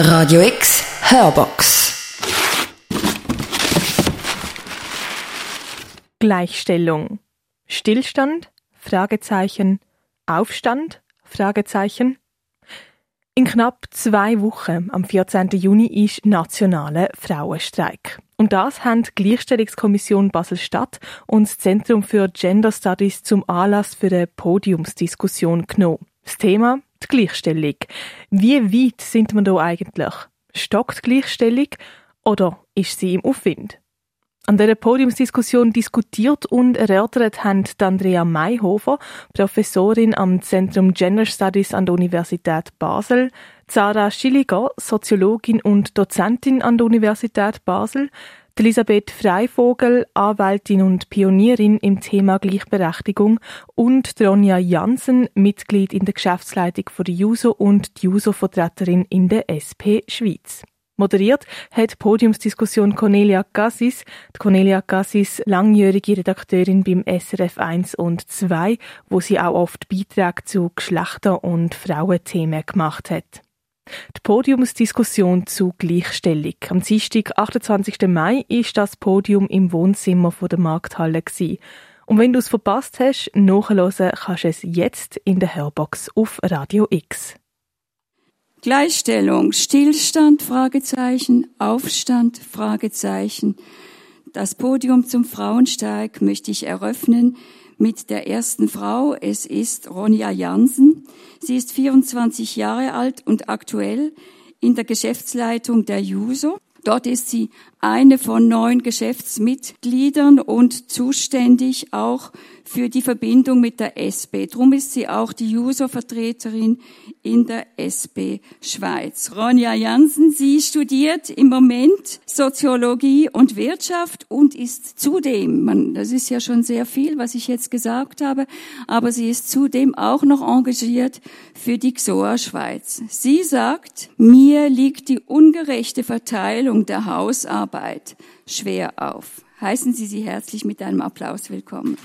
Radio X Hörbox. Gleichstellung. Stillstand? Fragezeichen. Aufstand? Fragezeichen. In knapp zwei Wochen, am 14. Juni, ist nationaler Frauenstreik. Und das haben die Gleichstellungskommission Basel-Stadt und das Zentrum für Gender Studies zum Anlass für eine Podiumsdiskussion genommen. Das Thema die Gleichstellung. Wie weit sind wir da eigentlich? Stockt Gleichstellung oder ist sie im Aufwind? An dieser Podiumsdiskussion diskutiert und erörtert haben Andrea Mayhofer, Professorin am Zentrum Gender Studies an der Universität Basel, Zara Schilliger, Soziologin und Dozentin an der Universität Basel, Elisabeth Freivogel, Anwältin und Pionierin im Thema Gleichberechtigung und Ronja Jansen, Mitglied in der Geschäftsleitung von der JUSO und JUSO-Vertreterin in der SP Schweiz. Moderiert hat Podiumsdiskussion Cornelia Gassis. Die Cornelia Gassis, langjährige Redakteurin beim SRF 1 und 2, wo sie auch oft Beiträge zu Geschlechter- und Frauenthemen gemacht hat. Die Podiumsdiskussion zu Gleichstellung. Am Dienstag, 28. Mai, ist das Podium im Wohnzimmer der Markthalle. Und wenn du es verpasst hast, nachhören kannst du es jetzt in der Hörbox auf Radio X. Gleichstellung, Stillstand, Fragezeichen, Aufstand, Fragezeichen. Das Podium zum Frauensteig möchte ich eröffnen mit der ersten Frau. Es ist Ronja Jansen. Sie ist 24 Jahre alt und aktuell in der Geschäftsleitung der JUSO. Dort ist sie eine von neun Geschäftsmitgliedern und zuständig auch für die Verbindung mit der SP. Drum ist sie auch die User-Vertreterin in der SP Schweiz. Ronja Jansen, sie studiert im Moment Soziologie und Wirtschaft und ist zudem, man, das ist ja schon sehr viel, was ich jetzt gesagt habe, aber sie ist zudem auch noch engagiert für die XOA Schweiz. Sie sagt, mir liegt die ungerechte Verteilung der Hausarbeit schwer auf. Heißen Sie sie herzlich mit einem Applaus willkommen.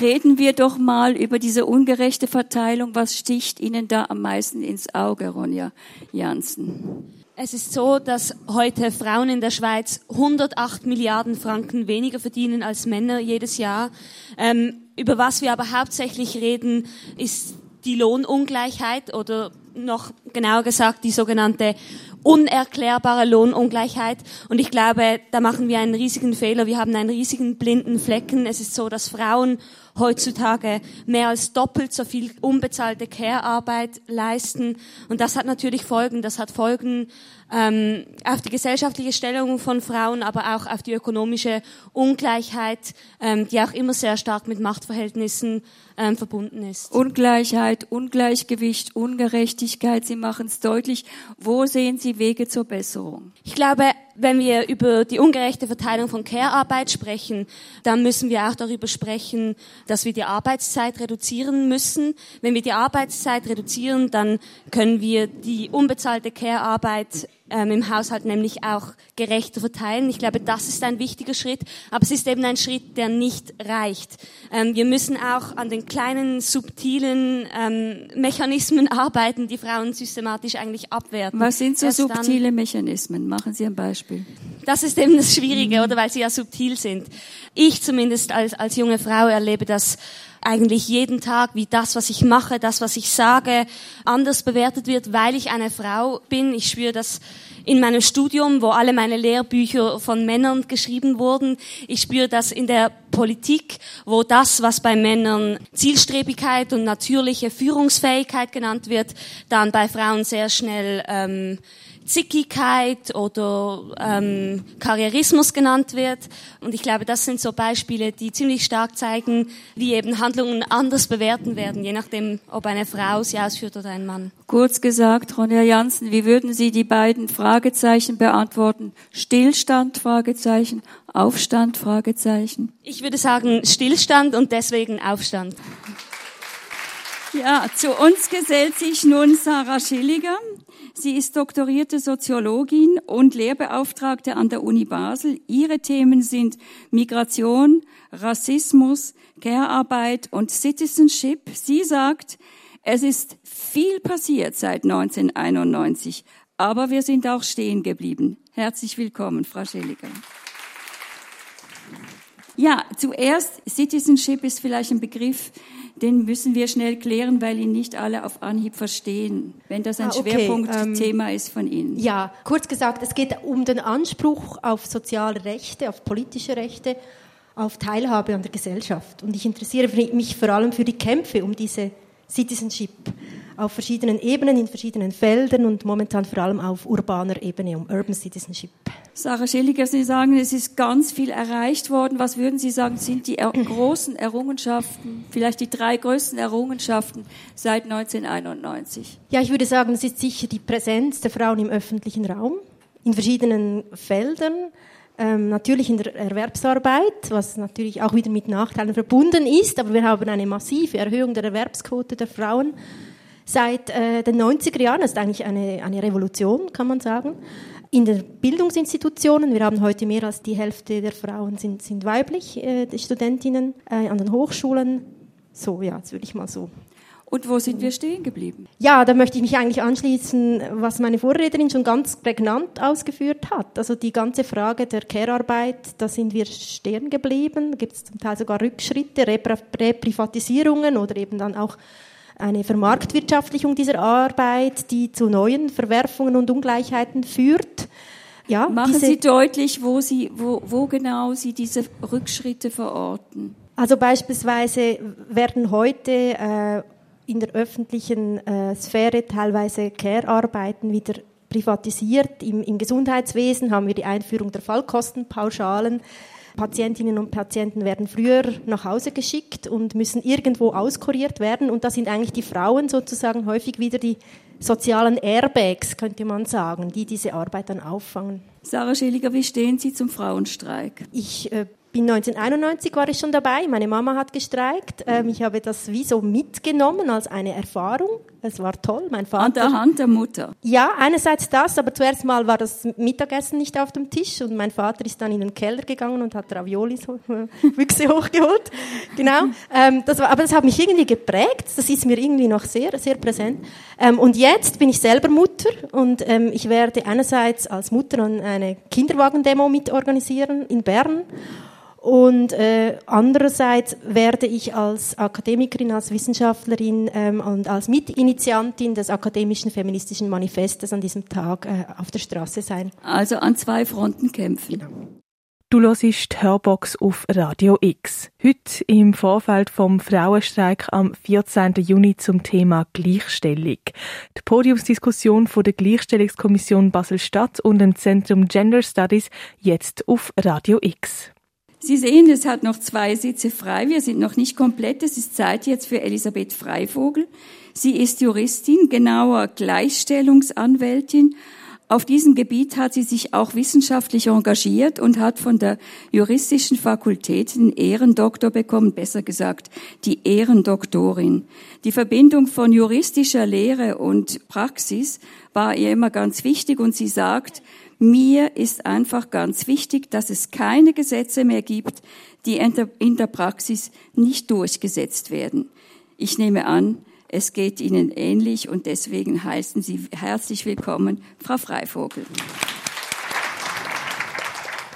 Reden wir doch mal über diese ungerechte Verteilung. Was sticht Ihnen da am meisten ins Auge, Ronja Janssen? Es ist so, dass heute Frauen in der Schweiz 108 Milliarden Franken weniger verdienen als Männer jedes Jahr. Ähm, über was wir aber hauptsächlich reden, ist die Lohnungleichheit oder noch genauer gesagt die sogenannte unerklärbare Lohnungleichheit. Und ich glaube, da machen wir einen riesigen Fehler. Wir haben einen riesigen blinden Flecken. Es ist so, dass Frauen heutzutage mehr als doppelt so viel unbezahlte Care-Arbeit leisten. Und das hat natürlich Folgen. Das hat Folgen ähm, auf die gesellschaftliche Stellung von Frauen, aber auch auf die ökonomische Ungleichheit, ähm, die auch immer sehr stark mit Machtverhältnissen ähm, verbunden ist. Ungleichheit, Ungleichgewicht, Ungerechtigkeit, Sie machen es deutlich. Wo sehen Sie Wege zur Besserung? Ich glaube, wenn wir über die ungerechte Verteilung von Care-Arbeit sprechen, dann müssen wir auch darüber sprechen, dass wir die Arbeitszeit reduzieren müssen. Wenn wir die Arbeitszeit reduzieren, dann können wir die unbezahlte Care-Arbeit ähm, im Haushalt nämlich auch gerechter verteilen. Ich glaube, das ist ein wichtiger Schritt, aber es ist eben ein Schritt, der nicht reicht. Ähm, wir müssen auch an den kleinen, subtilen ähm, Mechanismen arbeiten, die Frauen systematisch eigentlich abwerten. Was sind so Erst subtile Mechanismen? Machen Sie ein Beispiel. Das ist eben das Schwierige, oder? Weil sie ja subtil sind. Ich zumindest als, als junge Frau erlebe das eigentlich jeden Tag, wie das, was ich mache, das, was ich sage, anders bewertet wird, weil ich eine Frau bin. Ich spüre das in meinem Studium, wo alle meine Lehrbücher von Männern geschrieben wurden. Ich spüre das in der Politik, wo das, was bei Männern Zielstrebigkeit und natürliche Führungsfähigkeit genannt wird, dann bei Frauen sehr schnell ähm, Zickigkeit oder ähm, Karrierismus genannt wird. Und ich glaube, das sind so Beispiele, die ziemlich stark zeigen, wie eben Handlungen anders bewerten werden, je nachdem, ob eine Frau sie ausführt oder ein Mann. Kurz gesagt, Ronja Janssen, wie würden Sie die beiden Fragezeichen beantworten? Stillstand, Fragezeichen, Aufstand, Fragezeichen? Ich würde sagen Stillstand und deswegen Aufstand. Ja, zu uns gesellt sich nun Sarah Schilliger. Sie ist doktorierte Soziologin und Lehrbeauftragte an der Uni Basel. Ihre Themen sind Migration, Rassismus, Care-Arbeit und Citizenship. Sie sagt, Es ist viel passiert seit 1991, aber wir sind auch stehen geblieben. Herzlich willkommen, Frau Schelliger. Ja, zuerst, Citizenship ist vielleicht ein Begriff, den müssen wir schnell klären, weil ihn nicht alle auf Anhieb verstehen, wenn das ein ah, okay. Schwerpunktthema ähm, ist von Ihnen. Ja, kurz gesagt, es geht um den Anspruch auf soziale Rechte, auf politische Rechte, auf Teilhabe an der Gesellschaft. Und ich interessiere mich vor allem für die Kämpfe um diese Citizenship auf verschiedenen Ebenen, in verschiedenen Feldern und momentan vor allem auf urbaner Ebene, um Urban Citizenship. Sarah Schilliger, Sie sagen, es ist ganz viel erreicht worden. Was würden Sie sagen, sind die er großen Errungenschaften, vielleicht die drei größten Errungenschaften seit 1991? Ja, ich würde sagen, es ist sicher die Präsenz der Frauen im öffentlichen Raum, in verschiedenen Feldern. Ähm, natürlich in der Erwerbsarbeit, was natürlich auch wieder mit Nachteilen verbunden ist, aber wir haben eine massive Erhöhung der Erwerbsquote der Frauen seit äh, den 90er Jahren. Das ist eigentlich eine, eine Revolution, kann man sagen in den Bildungsinstitutionen, wir haben heute mehr als die Hälfte der Frauen sind, sind weiblich, äh, die Studentinnen äh, an den Hochschulen. So, ja, das würde ich mal so. Und wo sind wir stehen geblieben? Ja, da möchte ich mich eigentlich anschließen, was meine Vorrednerin schon ganz prägnant ausgeführt hat. Also die ganze Frage der Care-Arbeit, da sind wir stehen geblieben. Da gibt es zum Teil sogar Rückschritte, Reprivatisierungen oder eben dann auch eine Vermarktwirtschaftlichung dieser Arbeit, die zu neuen Verwerfungen und Ungleichheiten führt. Ja, Machen Sie deutlich, wo, Sie, wo, wo genau Sie diese Rückschritte verorten. Also beispielsweise werden heute äh, in der öffentlichen äh, Sphäre teilweise Care-Arbeiten wieder privatisiert. Im, Im Gesundheitswesen haben wir die Einführung der Fallkostenpauschalen. Patientinnen und Patienten werden früher nach Hause geschickt und müssen irgendwo auskuriert werden. Und da sind eigentlich die Frauen sozusagen häufig wieder die sozialen Airbags, könnte man sagen, die diese Arbeit dann auffangen. Sarah Schilliger, wie stehen Sie zum Frauenstreik? Ich äh, bin 1991 war ich schon dabei. Meine Mama hat gestreikt. Ähm, ich habe das wie so mitgenommen als eine Erfahrung. Es war toll. Mein Vater. An der Hand der Mutter. Ja, einerseits das, aber zuerst mal war das Mittagessen nicht auf dem Tisch und mein Vater ist dann in den Keller gegangen und hat Raviolis Büchse hochgeholt. Genau. Ähm, das war, aber das hat mich irgendwie geprägt. Das ist mir irgendwie noch sehr, sehr präsent. Ähm, und jetzt bin ich selber Mutter und ähm, ich werde einerseits als Mutter eine Kinderwagendemo mitorganisieren in Bern und äh, andererseits werde ich als Akademikerin, als Wissenschaftlerin ähm, und als Mitinitiantin des akademischen feministischen Manifestes an diesem Tag äh, auf der Straße sein. Also an zwei Fronten kämpfen. Genau. Du hörst Hörbox auf Radio X. Heute im Vorfeld vom Frauenstreik am 14. Juni zum Thema Gleichstellung. Die Podiumsdiskussion von der Gleichstellungskommission Basel-Stadt und dem Zentrum Gender Studies jetzt auf Radio X. Sie sehen, es hat noch zwei Sitze frei. Wir sind noch nicht komplett. Es ist Zeit jetzt für Elisabeth Freivogel. Sie ist Juristin, genauer Gleichstellungsanwältin. Auf diesem Gebiet hat sie sich auch wissenschaftlich engagiert und hat von der juristischen Fakultät den Ehrendoktor bekommen, besser gesagt die Ehrendoktorin. Die Verbindung von juristischer Lehre und Praxis war ihr immer ganz wichtig und sie sagt, mir ist einfach ganz wichtig, dass es keine Gesetze mehr gibt, die in der Praxis nicht durchgesetzt werden. Ich nehme an, es geht Ihnen ähnlich und deswegen heißen Sie herzlich willkommen, Frau Freivogel.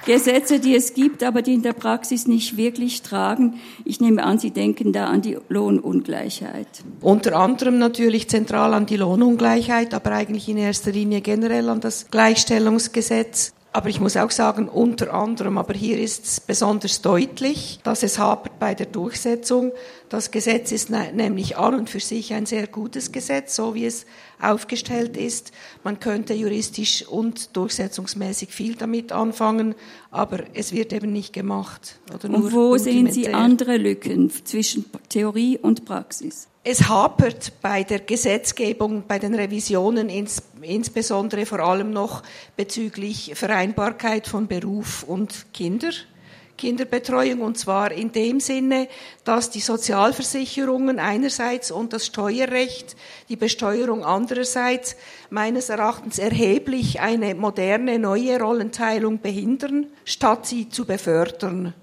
Gesetze, die es gibt, aber die in der Praxis nicht wirklich tragen. Ich nehme an, Sie denken da an die Lohnungleichheit. Unter anderem natürlich zentral an die Lohnungleichheit, aber eigentlich in erster Linie generell an das Gleichstellungsgesetz. Aber ich muss auch sagen, unter anderem, aber hier ist es besonders deutlich, dass es hapert bei der Durchsetzung. Das Gesetz ist ne, nämlich an und für sich ein sehr gutes Gesetz, so wie es aufgestellt ist. Man könnte juristisch und durchsetzungsmäßig viel damit anfangen, aber es wird eben nicht gemacht. und wo sehen Sie andere Lücken zwischen Theorie und Praxis? Es hapert bei der Gesetzgebung, bei den Revisionen, ins, insbesondere vor allem noch bezüglich Vereinbarkeit von Beruf und Kinder. Kinderbetreuung und zwar in dem Sinne, dass die Sozialversicherungen einerseits und das Steuerrecht, die Besteuerung andererseits meines Erachtens erheblich eine moderne neue Rollenteilung behindern, statt sie zu befördern.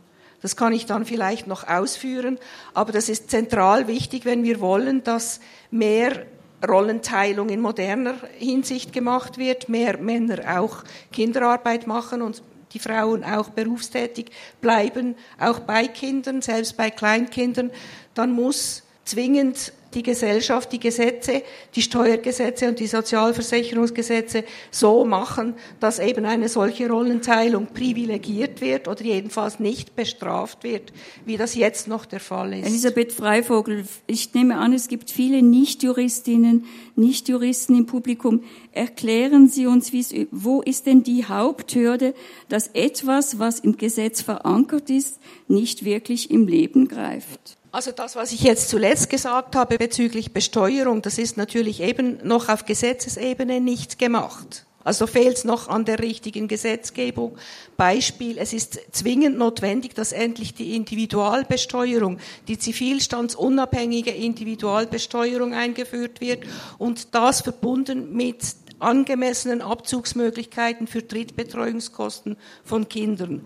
Das kann ich dann vielleicht noch ausführen, aber das ist zentral wichtig, wenn wir wollen, dass mehr Rollenteilung in moderner Hinsicht gemacht wird, mehr Männer auch Kinderarbeit machen und die Frauen auch berufstätig bleiben, auch bei Kindern, selbst bei Kleinkindern, dann muss zwingend die Gesellschaft die Gesetze, die Steuergesetze und die Sozialversicherungsgesetze so machen, dass eben eine solche Rollenteilung privilegiert wird oder jedenfalls nicht bestraft wird, wie das jetzt noch der Fall ist. Elisabeth Freivogel, ich nehme an, es gibt viele Nichtjuristinnen, Nichtjuristen im Publikum. Erklären Sie uns, wo ist denn die Haupthürde, dass etwas, was im Gesetz verankert ist, nicht wirklich im Leben greift? Also das, was ich jetzt zuletzt gesagt habe bezüglich Besteuerung, das ist natürlich eben noch auf Gesetzesebene nicht gemacht. Also fehlt es noch an der richtigen Gesetzgebung. Beispiel, es ist zwingend notwendig, dass endlich die Individualbesteuerung, die zivilstandsunabhängige Individualbesteuerung eingeführt wird und das verbunden mit angemessenen Abzugsmöglichkeiten für Drittbetreuungskosten von Kindern.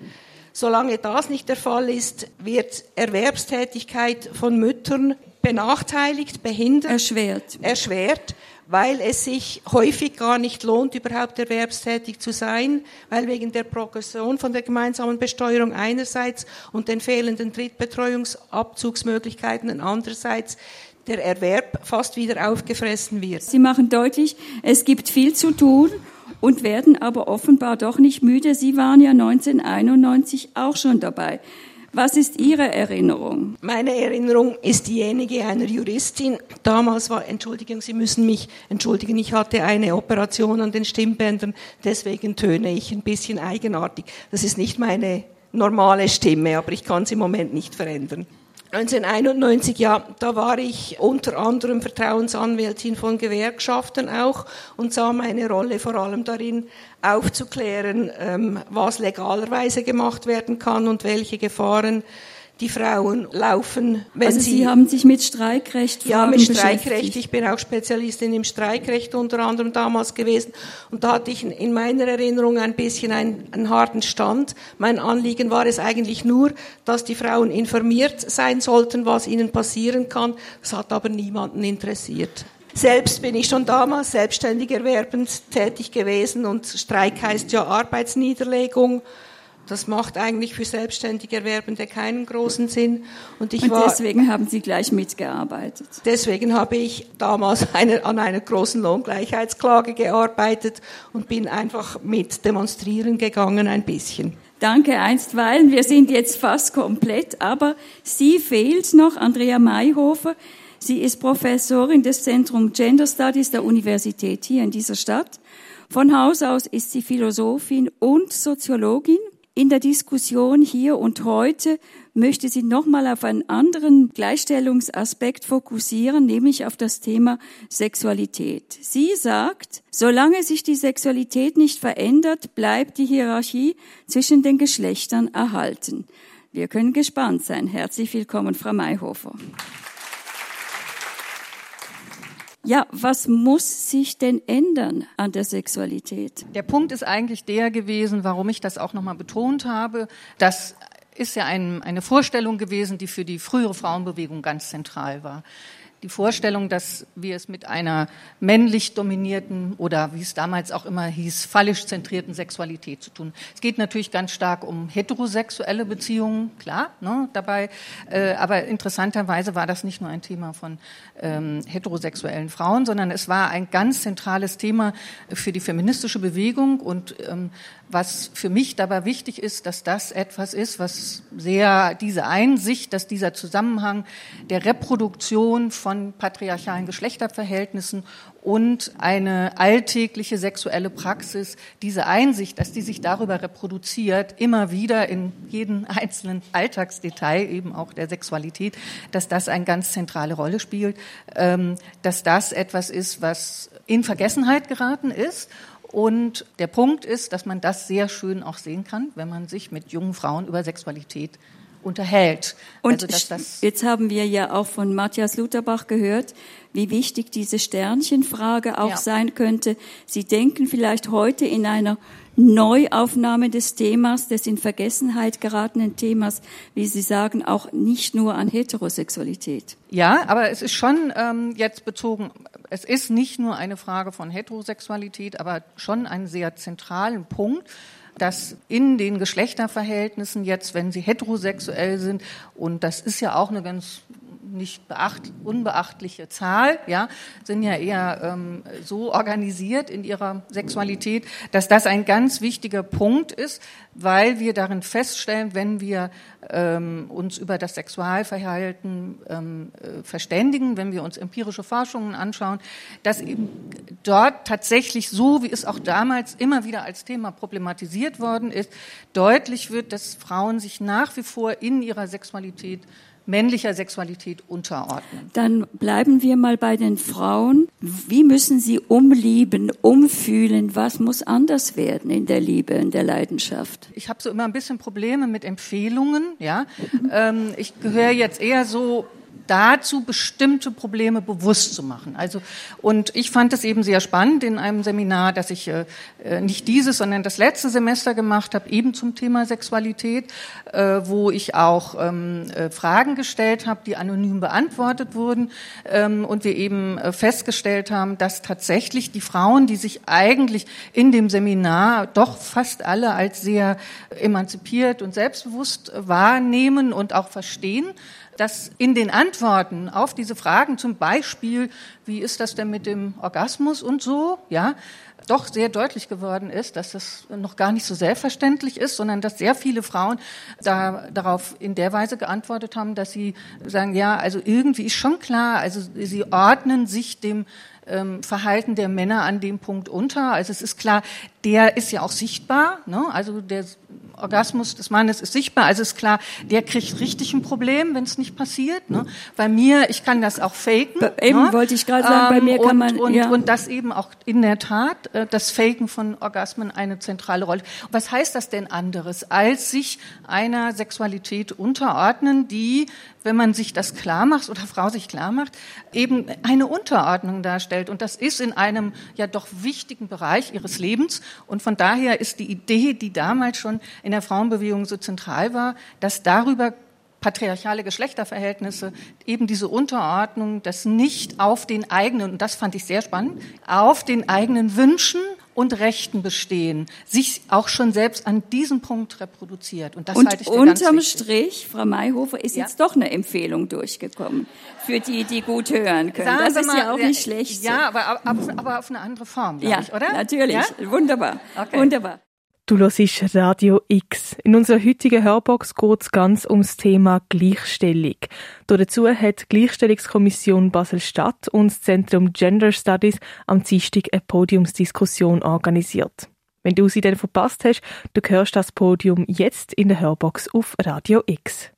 Solange das nicht der Fall ist, wird Erwerbstätigkeit von Müttern benachteiligt, behindert, erschwert. erschwert, weil es sich häufig gar nicht lohnt, überhaupt erwerbstätig zu sein, weil wegen der Progression von der gemeinsamen Besteuerung einerseits und den fehlenden Drittbetreuungsabzugsmöglichkeiten andererseits der Erwerb fast wieder aufgefressen wird. Sie machen deutlich, es gibt viel zu tun und werden aber offenbar doch nicht müde. Sie waren ja 1991 auch schon dabei. Was ist Ihre Erinnerung? Meine Erinnerung ist diejenige einer Juristin. Damals war, Entschuldigung, Sie müssen mich entschuldigen, ich hatte eine Operation an den Stimmbändern, deswegen töne ich ein bisschen eigenartig. Das ist nicht meine normale Stimme, aber ich kann sie im Moment nicht verändern. 1991, ja, da war ich unter anderem Vertrauensanwältin von Gewerkschaften auch und sah meine Rolle vor allem darin, aufzuklären, ähm, was legalerweise gemacht werden kann und welche Gefahren die Frauen laufen, wenn also sie... Sie haben sich mit Streikrecht Ja, mit Streikrecht. Ich bin auch Spezialistin im Streikrecht unter anderem damals gewesen. Und da hatte ich in meiner Erinnerung ein bisschen einen, einen harten Stand. Mein Anliegen war es eigentlich nur, dass die Frauen informiert sein sollten, was ihnen passieren kann. Das hat aber niemanden interessiert. Selbst bin ich schon damals selbstständig erwerbend tätig gewesen und Streik heißt ja Arbeitsniederlegung. Das macht eigentlich für selbstständig Erwerbende keinen großen Sinn. Und, ich und war, deswegen haben Sie gleich mitgearbeitet. Deswegen habe ich damals eine, an einer großen Lohngleichheitsklage gearbeitet und bin einfach mit demonstrieren gegangen ein bisschen. Danke einstweilen. Wir sind jetzt fast komplett, aber sie fehlt noch, Andrea Mayhofer. Sie ist Professorin des Zentrum Gender Studies der Universität hier in dieser Stadt. Von Haus aus ist sie Philosophin und Soziologin in der Diskussion hier und heute möchte sie nochmal auf einen anderen Gleichstellungsaspekt fokussieren, nämlich auf das Thema Sexualität. Sie sagt, solange sich die Sexualität nicht verändert, bleibt die Hierarchie zwischen den Geschlechtern erhalten. Wir können gespannt sein. Herzlich willkommen, Frau Mayhofer. Ja, was muss sich denn ändern an der Sexualität? Der Punkt ist eigentlich der gewesen, warum ich das auch nochmal betont habe, dass ist ja ein, eine Vorstellung gewesen, die für die frühere Frauenbewegung ganz zentral war die Vorstellung, dass wir es mit einer männlich dominierten oder wie es damals auch immer hieß, fallisch zentrierten Sexualität zu tun. Es geht natürlich ganz stark um heterosexuelle Beziehungen, klar, ne, dabei. Äh, aber interessanterweise war das nicht nur ein Thema von ähm, heterosexuellen Frauen, sondern es war ein ganz zentrales Thema für die feministische Bewegung und ähm, was für mich dabei wichtig ist, dass das etwas ist, was sehr diese Einsicht, dass dieser Zusammenhang der Reproduktion von patriarchalen Geschlechterverhältnissen und eine alltägliche sexuelle Praxis, diese Einsicht, dass die sich darüber reproduziert, immer wieder in jedem einzelnen Alltagsdetail eben auch der Sexualität, dass das eine ganz zentrale Rolle spielt, ähm, dass das etwas ist, was in Vergessenheit geraten ist und der Punkt ist, dass man das sehr schön auch sehen kann, wenn man sich mit jungen Frauen über Sexualität unterhält. Und also, jetzt haben wir ja auch von Matthias Lutherbach gehört, wie wichtig diese Sternchenfrage auch ja. sein könnte. Sie denken vielleicht heute in einer Neuaufnahme des Themas, des in Vergessenheit geratenen Themas, wie Sie sagen, auch nicht nur an Heterosexualität. Ja, aber es ist schon ähm, jetzt bezogen, es ist nicht nur eine Frage von Heterosexualität, aber schon einen sehr zentralen Punkt, dass in den Geschlechterverhältnissen jetzt, wenn sie heterosexuell sind, und das ist ja auch eine ganz nicht beacht, unbeachtliche Zahl, ja, sind ja eher ähm, so organisiert in ihrer Sexualität, dass das ein ganz wichtiger Punkt ist, weil wir darin feststellen, wenn wir ähm, uns über das Sexualverhalten ähm, äh, verständigen, wenn wir uns empirische Forschungen anschauen, dass eben dort tatsächlich so, wie es auch damals immer wieder als Thema problematisiert worden ist, deutlich wird, dass Frauen sich nach wie vor in ihrer Sexualität männlicher Sexualität unterordnen. Dann bleiben wir mal bei den Frauen. Wie müssen sie umlieben, umfühlen? Was muss anders werden in der Liebe, in der Leidenschaft? Ich habe so immer ein bisschen Probleme mit Empfehlungen. Ja, ähm, ich gehöre jetzt eher so dazu, bestimmte Probleme bewusst zu machen. Also, und ich fand es eben sehr spannend in einem Seminar, dass ich äh, äh, nicht dieses, sondern das letzte Semester gemacht habe, eben zum Thema Sexualität, äh, wo ich auch ähm, äh, Fragen gestellt habe, die anonym beantwortet wurden ähm, und wir eben äh, festgestellt haben, dass tatsächlich die Frauen, die sich eigentlich in dem Seminar doch fast alle als sehr emanzipiert und selbstbewusst wahrnehmen und auch verstehen, dass in den Antworten auf diese Fragen, zum Beispiel, wie ist das denn mit dem Orgasmus und so, ja, doch sehr deutlich geworden ist, dass das noch gar nicht so selbstverständlich ist, sondern dass sehr viele Frauen da, darauf in der Weise geantwortet haben, dass sie sagen, ja, also irgendwie ist schon klar, also sie ordnen sich dem ähm, Verhalten der Männer an dem Punkt unter. Also es ist klar, der ist ja auch sichtbar, ne? also der Orgasmus des Mannes ist sichtbar, also ist klar, der kriegt richtig ein Problem, wenn es nicht passiert. Ne? Bei mir, ich kann das auch faken. Eben ne? wollte ich gerade sagen, bei mir ähm, kann man und, ja. und das eben auch in der Tat äh, das Faken von Orgasmen eine zentrale Rolle. Was heißt das denn anderes, als sich einer Sexualität unterordnen, die wenn man sich das klar macht oder Frau sich klar macht, eben eine Unterordnung darstellt. Und das ist in einem ja doch wichtigen Bereich ihres Lebens. Und von daher ist die Idee, die damals schon in der Frauenbewegung so zentral war, dass darüber patriarchale Geschlechterverhältnisse, eben diese Unterordnung, das nicht auf den eigenen, und das fand ich sehr spannend, auf den eigenen Wünschen und Rechten bestehen, sich auch schon selbst an diesem Punkt reproduziert. Und das und halte ich für unterm Strich, Frau Mayhofer, ist ja. jetzt doch eine Empfehlung durchgekommen für die, die gut hören können. Sagen das Sie ist mal, ja auch nicht schlecht. Ja, aber, aber, aber, auf eine andere Form, ja, ich, oder? Natürlich, ja? wunderbar, okay. wunderbar. Du hörst Radio X. In unserer heutigen Hörbox geht es ganz ums Thema Gleichstellung. Dazu hat die Gleichstellungskommission Basel-Stadt und das Zentrum Gender Studies am Dienstag eine Podiumsdiskussion organisiert. Wenn du sie dann verpasst hast, du hörst das Podium jetzt in der Hörbox auf Radio X.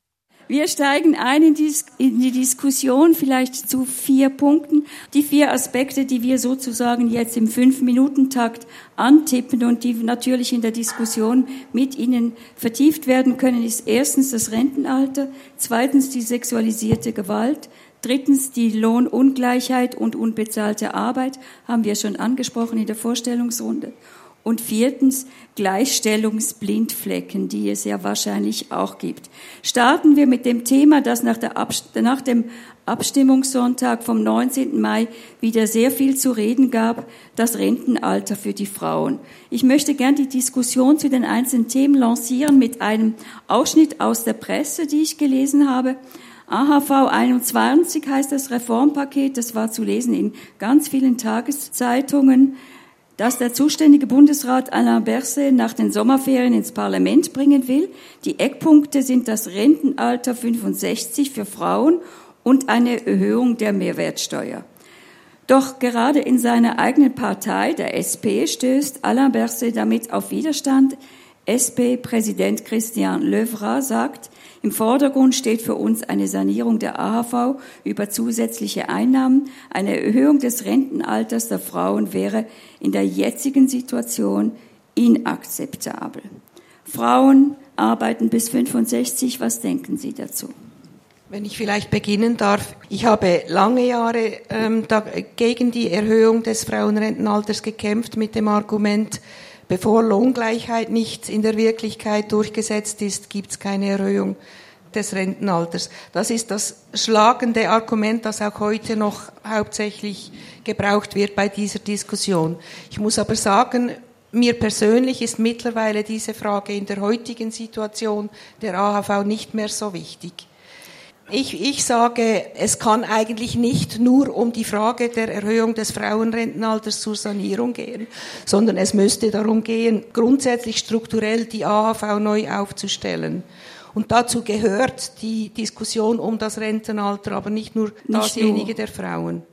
Wir steigen ein in die, in die, Diskussion vielleicht zu vier Punkten. Die vier Aspekte, die wir sozusagen jetzt im Fünf-Minuten-Takt antippen und die natürlich in der Diskussion mit Ihnen vertieft werden können, ist erstens das Rentenalter, zweitens die sexualisierte Gewalt, Drittens die Lohnungleichheit und unbezahlte Arbeit, haben wir schon angesprochen in der Vorstellungsrunde. Und viertens Gleichstellungsblindflecken, die es ja wahrscheinlich auch gibt. Starten wir mit dem Thema, das nach, nach, dem Abstimmungssonntag vom 19. Mai wieder sehr viel zu reden gab, das Rentenalter für die Frauen. Ich möchte gern die Diskussion zu den einzelnen Themen lancieren mit einem Ausschnitt aus der Presse, die ich gelesen habe. AHV 21 heißt das Reformpaket, das war zu lesen in ganz vielen Tageszeitungen das der zuständige Bundesrat Alain Berset nach den Sommerferien ins Parlament bringen will. Die Eckpunkte sind das Rentenalter 65 für Frauen und eine Erhöhung der Mehrwertsteuer. Doch gerade in seiner eigenen Partei, der SP, stößt Alain Berset damit auf Widerstand. SP-Präsident Christian Löwra sagt, im Vordergrund steht für uns eine Sanierung der AHV über zusätzliche Einnahmen. Eine Erhöhung des Rentenalters der Frauen wäre in der jetzigen Situation inakzeptabel. Frauen, arbeiten bis 65. Was denken Sie dazu? Wenn ich vielleicht beginnen darf, ich habe lange Jahre ähm, da, gegen die Erhöhung des Frauenrentenalters gekämpft mit dem Argument, bevor Lohngleichheit nicht in der Wirklichkeit durchgesetzt ist, gibt es keine Erhöhung des Rentenalters. Das ist das schlagende Argument, das auch heute noch hauptsächlich gebraucht wird bei dieser Diskussion. Ich muss aber sagen, mir persönlich ist mittlerweile diese Frage in der heutigen Situation der AHV nicht mehr so wichtig. Ich, ich sage, es kann eigentlich nicht nur um die Frage der Erhöhung des Frauenrentenalters zur Sanierung gehen, sondern es müsste darum gehen, grundsätzlich strukturell die AHV neu aufzustellen. Und dazu gehört die Diskussion um das Rentenalter, aber nicht nur dasjenige der Frauen.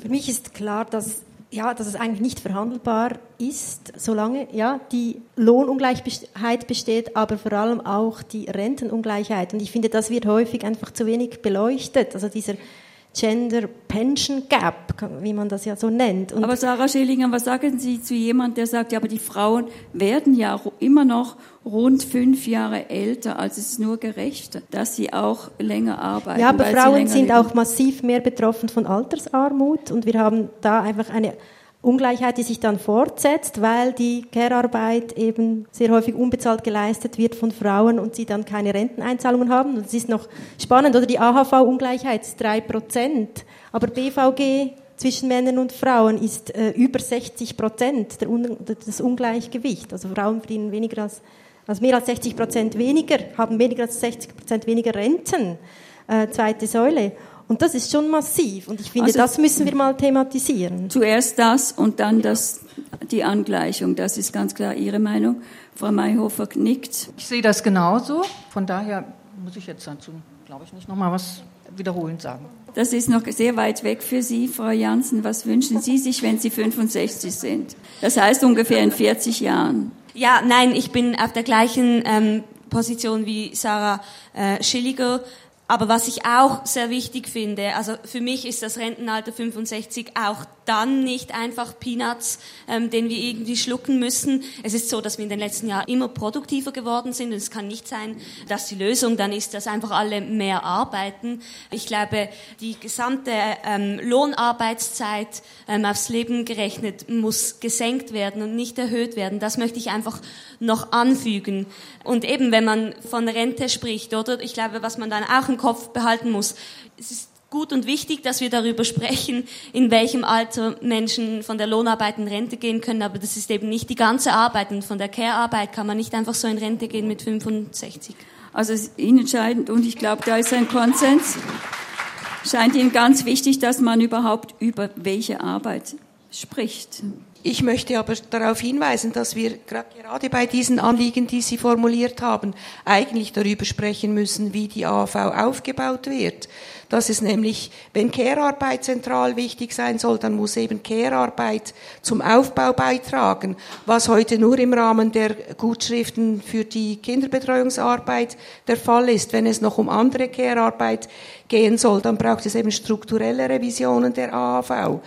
Für mich ist klar, dass ja, dass es eigentlich nicht verhandelbar ist, solange ja, die Lohnungleichheit besteht, aber vor allem auch die Rentenungleichheit. Und ich finde, das wird häufig einfach zu wenig beleuchtet. Also dieser Gender Pension Gap, wie man das ja so nennt. Und aber Sarah Schillinger, was sagen Sie zu jemandem, der sagt, ja, aber die Frauen werden ja immer noch rund fünf Jahre älter, als es ist nur gerecht, dass sie auch länger arbeiten. Ja, aber Frauen sind leben. auch massiv mehr betroffen von Altersarmut und wir haben da einfach eine Ungleichheit, die sich dann fortsetzt, weil die Care-Arbeit eben sehr häufig unbezahlt geleistet wird von Frauen und sie dann keine Renteneinzahlungen haben. Es ist noch spannend, oder die AHV-Ungleichheit ist drei Prozent, aber BVG zwischen Männern und Frauen ist äh, über 60 Prozent das Ungleichgewicht. Also Frauen verdienen weniger als, also mehr als 60 Prozent weniger, haben weniger als 60 Prozent weniger Renten, äh, zweite Säule. Und das ist schon massiv. Und ich finde, also, das müssen wir mal thematisieren. Zuerst das und dann das, die Angleichung. Das ist ganz klar Ihre Meinung. Frau Mayhofer nickt. Ich sehe das genauso. Von daher muss ich jetzt dazu, glaube ich, nicht nochmal was wiederholend sagen. Das ist noch sehr weit weg für Sie, Frau Janssen. Was wünschen Sie sich, wenn Sie 65 sind? Das heißt ungefähr in 40 Jahren. Ja, nein, ich bin auf der gleichen ähm, Position wie Sarah äh, Schilliger. Aber was ich auch sehr wichtig finde, also für mich ist das Rentenalter 65 auch dann nicht einfach Peanuts, ähm, den wir irgendwie schlucken müssen. Es ist so, dass wir in den letzten Jahren immer produktiver geworden sind und es kann nicht sein, dass die Lösung dann ist, dass einfach alle mehr arbeiten. Ich glaube, die gesamte ähm, Lohnarbeitszeit ähm, aufs Leben gerechnet muss gesenkt werden und nicht erhöht werden. Das möchte ich einfach noch anfügen. Und eben, wenn man von Rente spricht, oder? Ich glaube, was man dann auch im Kopf behalten muss, es ist gut und wichtig, dass wir darüber sprechen, in welchem Alter Menschen von der Lohnarbeit in Rente gehen können, aber das ist eben nicht die ganze Arbeit und von der Care-Arbeit kann man nicht einfach so in Rente gehen mit 65. Also es ist entscheidend und ich glaube, da ist ein Konsens. Scheint Ihnen ganz wichtig, dass man überhaupt über welche Arbeit spricht. Ich möchte aber darauf hinweisen, dass wir gerade bei diesen Anliegen, die Sie formuliert haben, eigentlich darüber sprechen müssen, wie die AV aufgebaut wird. Dass es nämlich, wenn Care-Arbeit zentral wichtig sein soll, dann muss eben Care-Arbeit zum Aufbau beitragen, was heute nur im Rahmen der Gutschriften für die Kinderbetreuungsarbeit der Fall ist. Wenn es noch um andere Care-Arbeit gehen soll, dann braucht es eben strukturelle Revisionen der AAV.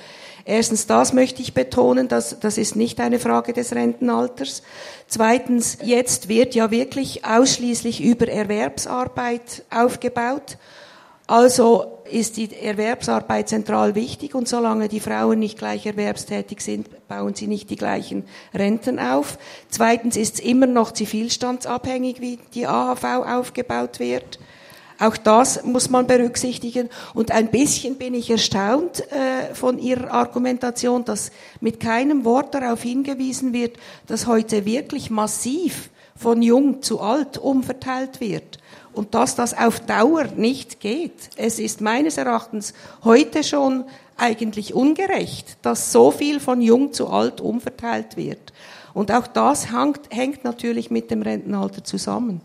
Erstens, das möchte ich betonen, dass, das ist nicht eine Frage des Rentenalters. Zweitens, jetzt wird ja wirklich ausschließlich über Erwerbsarbeit aufgebaut. Also ist die Erwerbsarbeit zentral wichtig und solange die Frauen nicht gleich erwerbstätig sind, bauen sie nicht die gleichen Renten auf. Zweitens ist es immer noch zivilstandsabhängig, wie die AHV aufgebaut wird. Auch das muss man berücksichtigen. Und ein bisschen bin ich erstaunt äh, von Ihrer Argumentation, dass mit keinem Wort darauf hingewiesen wird, dass heute wirklich massiv von jung zu alt umverteilt wird und dass das auf Dauer nicht geht. Es ist meines Erachtens heute schon eigentlich ungerecht, dass so viel von jung zu alt umverteilt wird. Und auch das hängt, hängt natürlich mit dem Rentenalter zusammen.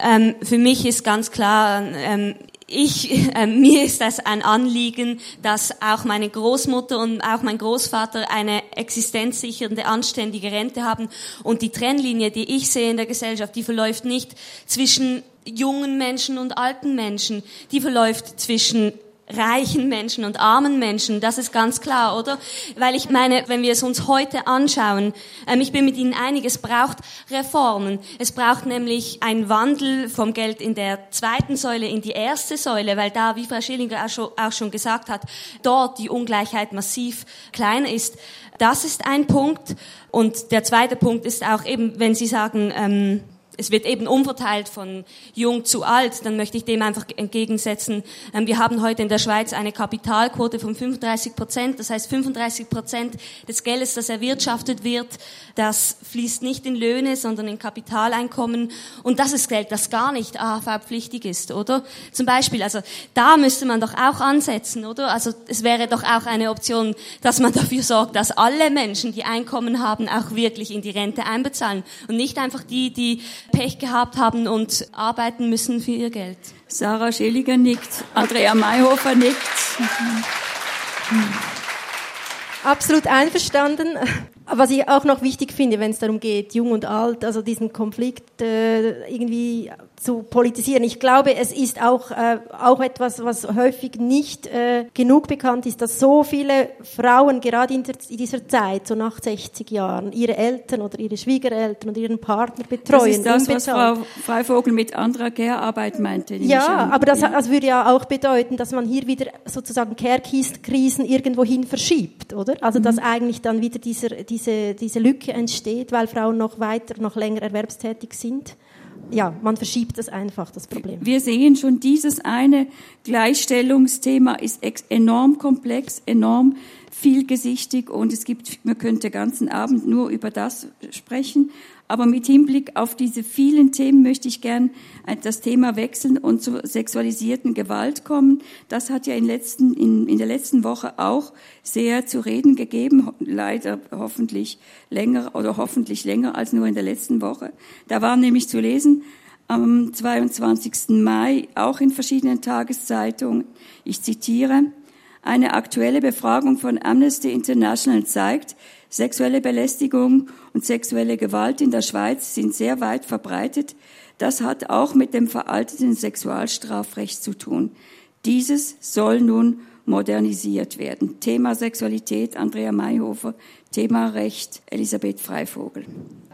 Ähm, für mich ist ganz klar, ähm, ich, äh, mir ist das ein Anliegen, dass auch meine Großmutter und auch mein Großvater eine existenzsichernde, anständige Rente haben. Und die Trennlinie, die ich sehe in der Gesellschaft, die verläuft nicht zwischen jungen Menschen und alten Menschen. Die verläuft zwischen reichen Menschen und armen Menschen, das ist ganz klar, oder? Weil ich meine, wenn wir es uns heute anschauen, ähm, ich bin mit Ihnen einig, es braucht Reformen. Es braucht nämlich einen Wandel vom Geld in der zweiten Säule in die erste Säule, weil da, wie Frau Schillinger auch schon, auch schon gesagt hat, dort die Ungleichheit massiv kleiner ist. Das ist ein Punkt. Und der zweite Punkt ist auch eben, wenn Sie sagen, ähm, es wird eben umverteilt von jung zu alt, dann möchte ich dem einfach entgegensetzen. Ähm, wir haben heute in der Schweiz eine Kapitalquote von 35 Prozent. Das heißt, 35 Prozent des Geldes, das erwirtschaftet wird, das fließt nicht in Löhne, sondern in Kapitaleinkommen. Und das ist Geld, das gar nicht AHV-pflichtig ist, oder? Zum Beispiel, also da müsste man doch auch ansetzen, oder? Also es wäre doch auch eine Option, dass man dafür sorgt, dass alle Menschen, die Einkommen haben, auch wirklich in die Rente einbezahlen und nicht einfach die, die Pech gehabt haben und arbeiten müssen für ihr Geld. Sarah Schilliger nickt, Andrea Mayhofer nickt. Absolut einverstanden. Was ich auch noch wichtig finde, wenn es darum geht, jung und alt, also diesen Konflikt äh, irgendwie zu politisieren. Ich glaube, es ist auch, äh, auch etwas, was häufig nicht äh, genug bekannt ist, dass so viele Frauen gerade in, der, in, dieser Zeit, so nach 60 Jahren, ihre Eltern oder ihre Schwiegereltern oder ihren Partner betreuen. Das ist das, was Frau Freivogel mit anderer Care-Arbeit meinte. Ja, aber das, das würde ja auch bedeuten, dass man hier wieder sozusagen Care-Krisen irgendwohin verschiebt, oder? Also, dass mhm. eigentlich dann wieder dieser, diese, diese Lücke entsteht, weil Frauen noch weiter, noch länger erwerbstätig sind ja, man verschiebt das einfach, das Problem. Wir sehen schon, dieses eine Gleichstellungsthema ist enorm komplex, enorm vielgesichtig und es gibt, man könnte ganzen Abend nur über das sprechen. Aber mit Hinblick auf diese vielen Themen möchte ich gern das Thema wechseln und zur sexualisierten Gewalt kommen. Das hat ja in, letzten, in, in der letzten Woche auch sehr zu reden gegeben, leider hoffentlich länger oder hoffentlich länger als nur in der letzten Woche. Da war nämlich zu lesen, am 22. Mai, auch in verschiedenen Tageszeitungen, ich zitiere, eine aktuelle Befragung von Amnesty International zeigt, Sexuelle Belästigung und sexuelle Gewalt in der Schweiz sind sehr weit verbreitet. Das hat auch mit dem veralteten Sexualstrafrecht zu tun. Dieses soll nun modernisiert werden. Thema Sexualität, Andrea Mayhofer, Thema Recht, Elisabeth Freivogel.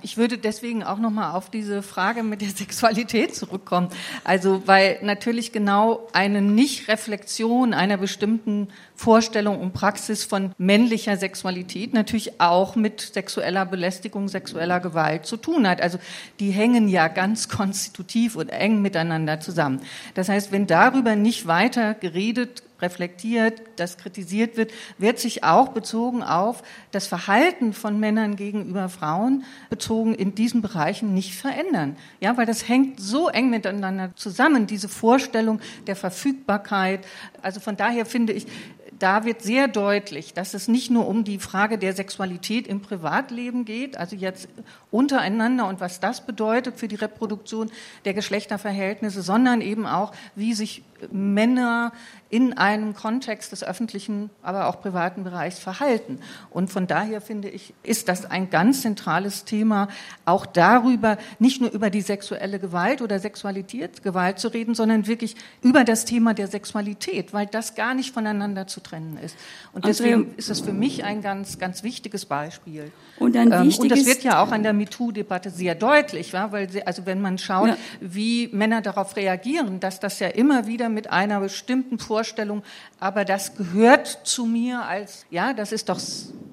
Ich würde deswegen auch nochmal auf diese Frage mit der Sexualität zurückkommen. Also, weil natürlich genau eine Nicht-Reflexion einer bestimmten Vorstellung und Praxis von männlicher Sexualität natürlich auch mit sexueller Belästigung, sexueller Gewalt zu tun hat. Also, die hängen ja ganz konstitutiv und eng miteinander zusammen. Das heißt, wenn darüber nicht weiter geredet reflektiert, das kritisiert wird, wird sich auch bezogen auf das Verhalten von Männern gegenüber Frauen bezogen in diesen Bereichen nicht verändern. Ja, weil das hängt so eng miteinander zusammen, diese Vorstellung der Verfügbarkeit. Also von daher finde ich, da wird sehr deutlich, dass es nicht nur um die Frage der Sexualität im Privatleben geht, also jetzt untereinander und was das bedeutet für die Reproduktion der Geschlechterverhältnisse, sondern eben auch, wie sich Männer in einem Kontext des öffentlichen, aber auch privaten Bereichs verhalten. Und von daher finde ich, ist das ein ganz zentrales Thema, auch darüber, nicht nur über die sexuelle Gewalt oder Sexualitätsgewalt zu reden, sondern wirklich über das Thema der Sexualität, weil das gar nicht voneinander zu trennen ist. Und deswegen ist das für mich ein ganz, ganz wichtiges Beispiel. Und, ein wichtiges und das wird ja auch an der MeToo-Debatte sehr deutlich, weil also wenn man schaut, ja. wie Männer darauf reagieren, dass das ja immer wieder mit einer bestimmten Vorstellung, aber das gehört zu mir als, ja, das ist doch,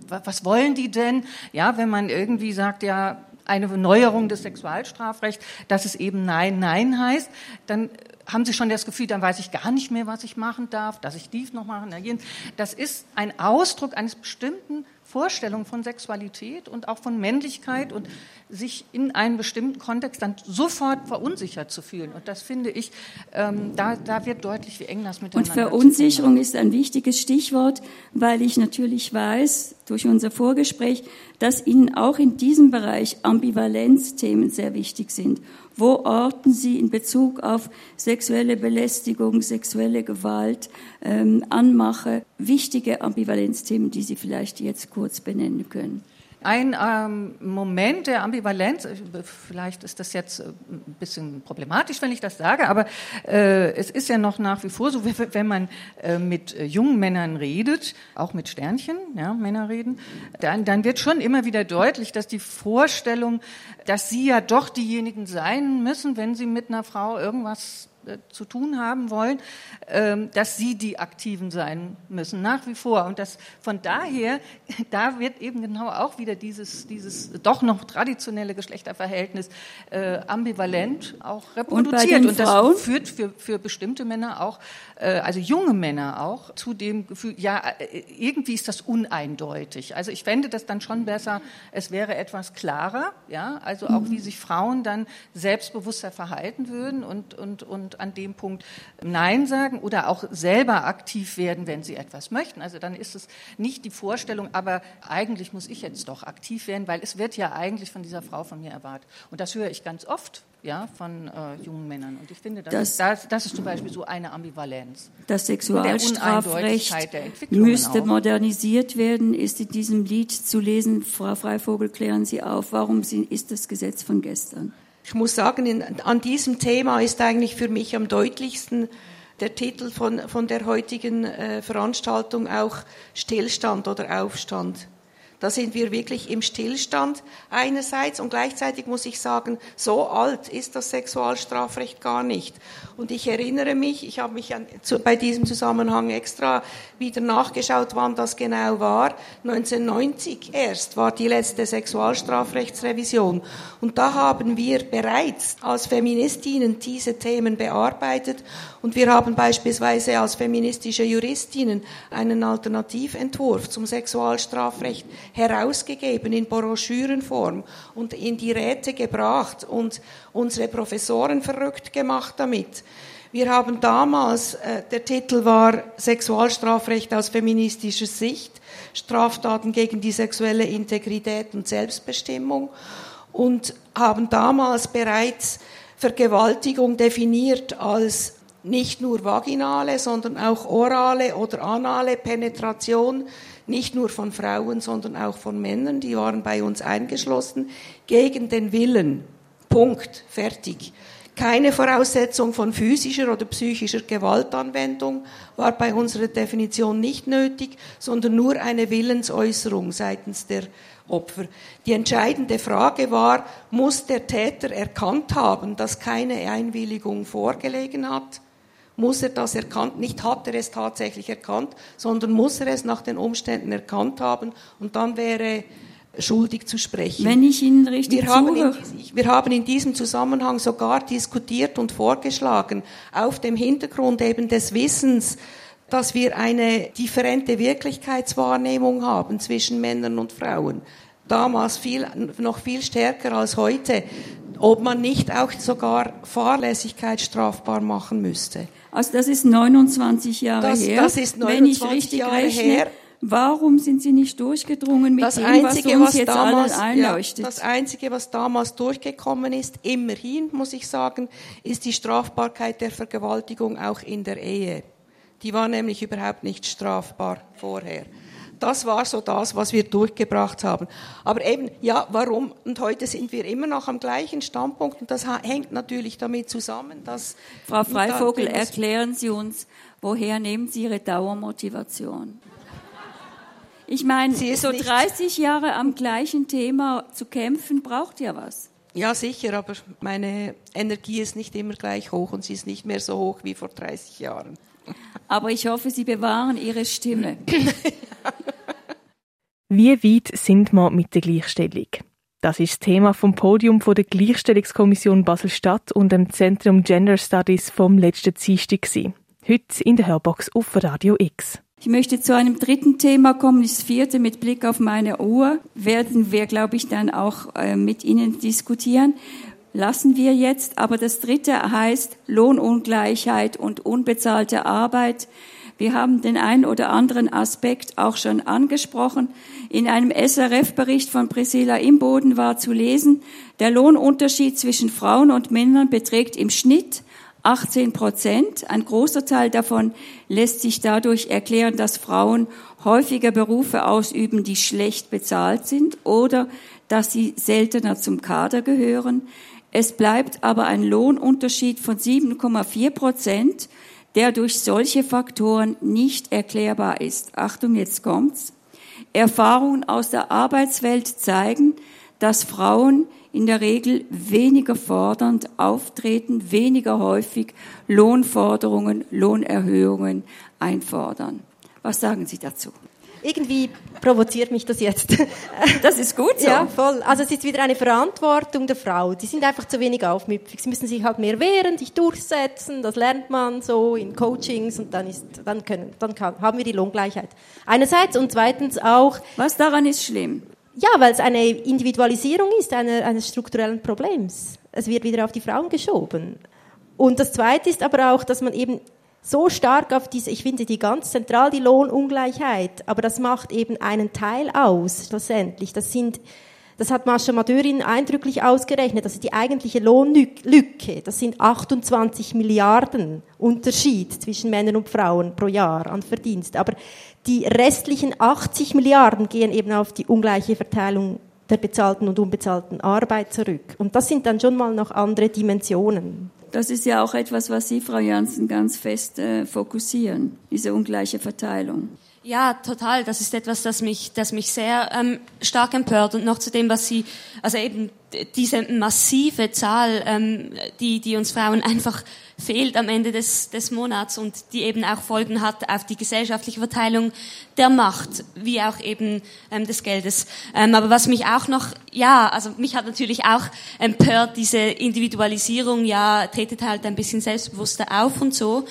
was wollen die denn? Ja, wenn man irgendwie sagt, ja, eine Neuerung des Sexualstrafrechts, dass es eben Nein, Nein heißt, dann haben Sie schon das Gefühl, dann weiß ich gar nicht mehr, was ich machen darf, dass ich dies noch machen. Das ist ein Ausdruck eines bestimmten Vorstellung von Sexualität und auch von Männlichkeit und sich in einem bestimmten Kontext dann sofort verunsichert zu fühlen. Und das finde ich, ähm, da, da wird deutlich, wie eng das miteinander ist. Und Verunsicherung ist ein wichtiges Stichwort, weil ich natürlich weiß, durch unser Vorgespräch, dass Ihnen auch in diesem Bereich Ambivalenzthemen sehr wichtig sind. Wo orten Sie in Bezug auf sexuelle Belästigung, sexuelle Gewalt, ähm, Anmache wichtige Ambivalenzthemen, die Sie vielleicht jetzt kurz benennen können? Ein ähm, Moment der Ambivalenz, äh, vielleicht ist das jetzt äh, ein bisschen problematisch, wenn ich das sage, aber äh, es ist ja noch nach wie vor so, wenn man äh, mit äh, jungen Männern redet, auch mit Sternchen, ja, Männer reden, dann, dann wird schon immer wieder deutlich, dass die Vorstellung, dass sie ja doch diejenigen sein müssen, wenn sie mit einer Frau irgendwas zu tun haben wollen, ähm, dass sie die Aktiven sein müssen, nach wie vor. Und das von daher, da wird eben genau auch wieder dieses, dieses doch noch traditionelle Geschlechterverhältnis äh, ambivalent auch reproduziert. Und, Und das führt für, für bestimmte Männer auch, äh, also junge Männer auch, zu dem Gefühl, ja, äh, irgendwie ist das uneindeutig. Also ich fände das dann schon besser, es wäre etwas klarer, ja, also auch wie sich Frauen dann selbstbewusster verhalten würden und, und, und und an dem Punkt Nein sagen oder auch selber aktiv werden, wenn sie etwas möchten. Also dann ist es nicht die Vorstellung, aber eigentlich muss ich jetzt doch aktiv werden, weil es wird ja eigentlich von dieser Frau von mir erwartet. Und das höre ich ganz oft ja, von äh, jungen Männern. Und ich finde, das, das, das, das, ist zum Beispiel so eine Ambivalenz. Das Sexualstrafrecht müsste auch. modernisiert werden, ist in diesem Lied zu lesen. Frau Freivogel, klären Sie auf, warum ist das Gesetz von gestern? Ich muss sagen, in, an diesem Thema ist eigentlich für mich am deutlichsten der Titel von, von der heutigen äh, Veranstaltung auch Stillstand oder Aufstand. Da sind wir wirklich im Stillstand einerseits und gleichzeitig muss ich sagen, so alt ist das Sexualstrafrecht gar nicht. Und ich erinnere mich, ich habe mich an, zu, bei diesem Zusammenhang extra wieder nachgeschaut, wann das genau war. 1990 erst war die letzte Sexualstrafrechtsrevision. Und da haben wir bereits als Feministinnen diese Themen bearbeitet und wir haben beispielsweise als feministische Juristinnen einen Alternativentwurf zum Sexualstrafrecht herausgegeben in Broschürenform und in die Räte gebracht und unsere Professoren verrückt gemacht damit. Wir haben damals, äh, der Titel war Sexualstrafrecht aus feministischer Sicht, Straftaten gegen die sexuelle Integrität und Selbstbestimmung und haben damals bereits Vergewaltigung definiert als nicht nur vaginale, sondern auch orale oder anale Penetration nicht nur von Frauen, sondern auch von Männern, die waren bei uns eingeschlossen, gegen den Willen. Punkt. Fertig. Keine Voraussetzung von physischer oder psychischer Gewaltanwendung war bei unserer Definition nicht nötig, sondern nur eine Willensäußerung seitens der Opfer. Die entscheidende Frage war, muss der Täter erkannt haben, dass keine Einwilligung vorgelegen hat? Muss er das erkannt, nicht hat er es tatsächlich erkannt, sondern muss er es nach den Umständen erkannt haben und dann wäre schuldig zu sprechen. Wenn ich Ihnen richtig wir haben, in, wir haben in diesem Zusammenhang sogar diskutiert und vorgeschlagen, auf dem Hintergrund eben des Wissens, dass wir eine differente Wirklichkeitswahrnehmung haben zwischen Männern und Frauen. Damals viel, noch viel stärker als heute, ob man nicht auch sogar Fahrlässigkeit strafbar machen müsste. Also das ist 29 Jahre das, her. Das ist 29 Wenn ich richtig Jahre rechne, her. Warum sind Sie nicht durchgedrungen mit das dem, Einzige, was uns was jetzt damals, allen ja, einleuchtet? das Einzige, was damals durchgekommen ist, immerhin, muss ich sagen, ist die Strafbarkeit der Vergewaltigung auch in der Ehe. Die war nämlich überhaupt nicht strafbar vorher. Das war so das, was wir durchgebracht haben. Aber eben, ja, warum? Und heute sind wir immer noch am gleichen Standpunkt. Und das hängt natürlich damit zusammen, dass... Frau Freivogel, erklären Sie uns, woher nehmen Sie Ihre Dauermotivation? Ich meine, so 30 Jahre am gleichen Thema zu kämpfen, braucht ja was. Ja, sicher, aber meine Energie ist nicht immer gleich hoch und sie ist nicht mehr so hoch wie vor 30 Jahren. Aber ich hoffe, Sie bewahren Ihre Stimme. Wie weit sind wir mit der Gleichstellung? Das ist das Thema vom Podium von der Gleichstellungskommission Basel-Stadt und dem Zentrum Gender Studies vom letzten Dienstag Heute in der Hörbox auf Radio X. Ich möchte zu einem dritten Thema kommen, das vierte mit Blick auf meine Uhr. Werden wir, glaube ich, dann auch äh, mit Ihnen diskutieren. Lassen wir jetzt. Aber das dritte heißt Lohnungleichheit und unbezahlte Arbeit. Wir haben den einen oder anderen Aspekt auch schon angesprochen. In einem SRF-Bericht von Priscilla Imboden war zu lesen, der Lohnunterschied zwischen Frauen und Männern beträgt im Schnitt 18 Prozent. Ein großer Teil davon lässt sich dadurch erklären, dass Frauen häufiger Berufe ausüben, die schlecht bezahlt sind oder dass sie seltener zum Kader gehören. Es bleibt aber ein Lohnunterschied von 7,4 Prozent, der durch solche Faktoren nicht erklärbar ist. Achtung, jetzt kommt's. Erfahrungen aus der Arbeitswelt zeigen, dass Frauen in der Regel weniger fordernd auftreten, weniger häufig Lohnforderungen, Lohnerhöhungen einfordern. Was sagen Sie dazu? Irgendwie provoziert mich das jetzt. Das ist gut so. Ja, voll. Also es ist wieder eine Verantwortung der Frau. Die sind einfach zu wenig aufmüpfig. Sie müssen sich halt mehr wehren, sich durchsetzen. Das lernt man so in Coachings und dann ist, dann können, dann kann, haben wir die Lohngleichheit. Einerseits und zweitens auch. Was daran ist schlimm? Ja, weil es eine Individualisierung ist eine, eines strukturellen Problems. Es wird wieder auf die Frauen geschoben. Und das Zweite ist aber auch, dass man eben so stark auf diese, ich finde die ganz zentral, die Lohnungleichheit, aber das macht eben einen Teil aus, schlussendlich. Das sind, das hat Mascha Madurin eindrücklich ausgerechnet, ist die eigentliche Lohnlücke, das sind 28 Milliarden Unterschied zwischen Männern und Frauen pro Jahr an Verdienst. Aber die restlichen 80 Milliarden gehen eben auf die ungleiche Verteilung der bezahlten und unbezahlten Arbeit zurück. Und das sind dann schon mal noch andere Dimensionen. Das ist ja auch etwas, was Sie, Frau Janssen, ganz fest äh, fokussieren, diese ungleiche Verteilung. Ja, total. Das ist etwas, das mich, das mich sehr ähm, stark empört. Und noch zu dem, was Sie, also eben diese massive Zahl, ähm, die, die uns Frauen einfach fehlt am Ende des, des Monats und die eben auch Folgen hat auf die gesellschaftliche Verteilung der Macht, wie auch eben ähm, des Geldes. Ähm, aber was mich auch noch, ja, also mich hat natürlich auch empört, diese Individualisierung, ja, tretet halt ein bisschen selbstbewusster auf und so.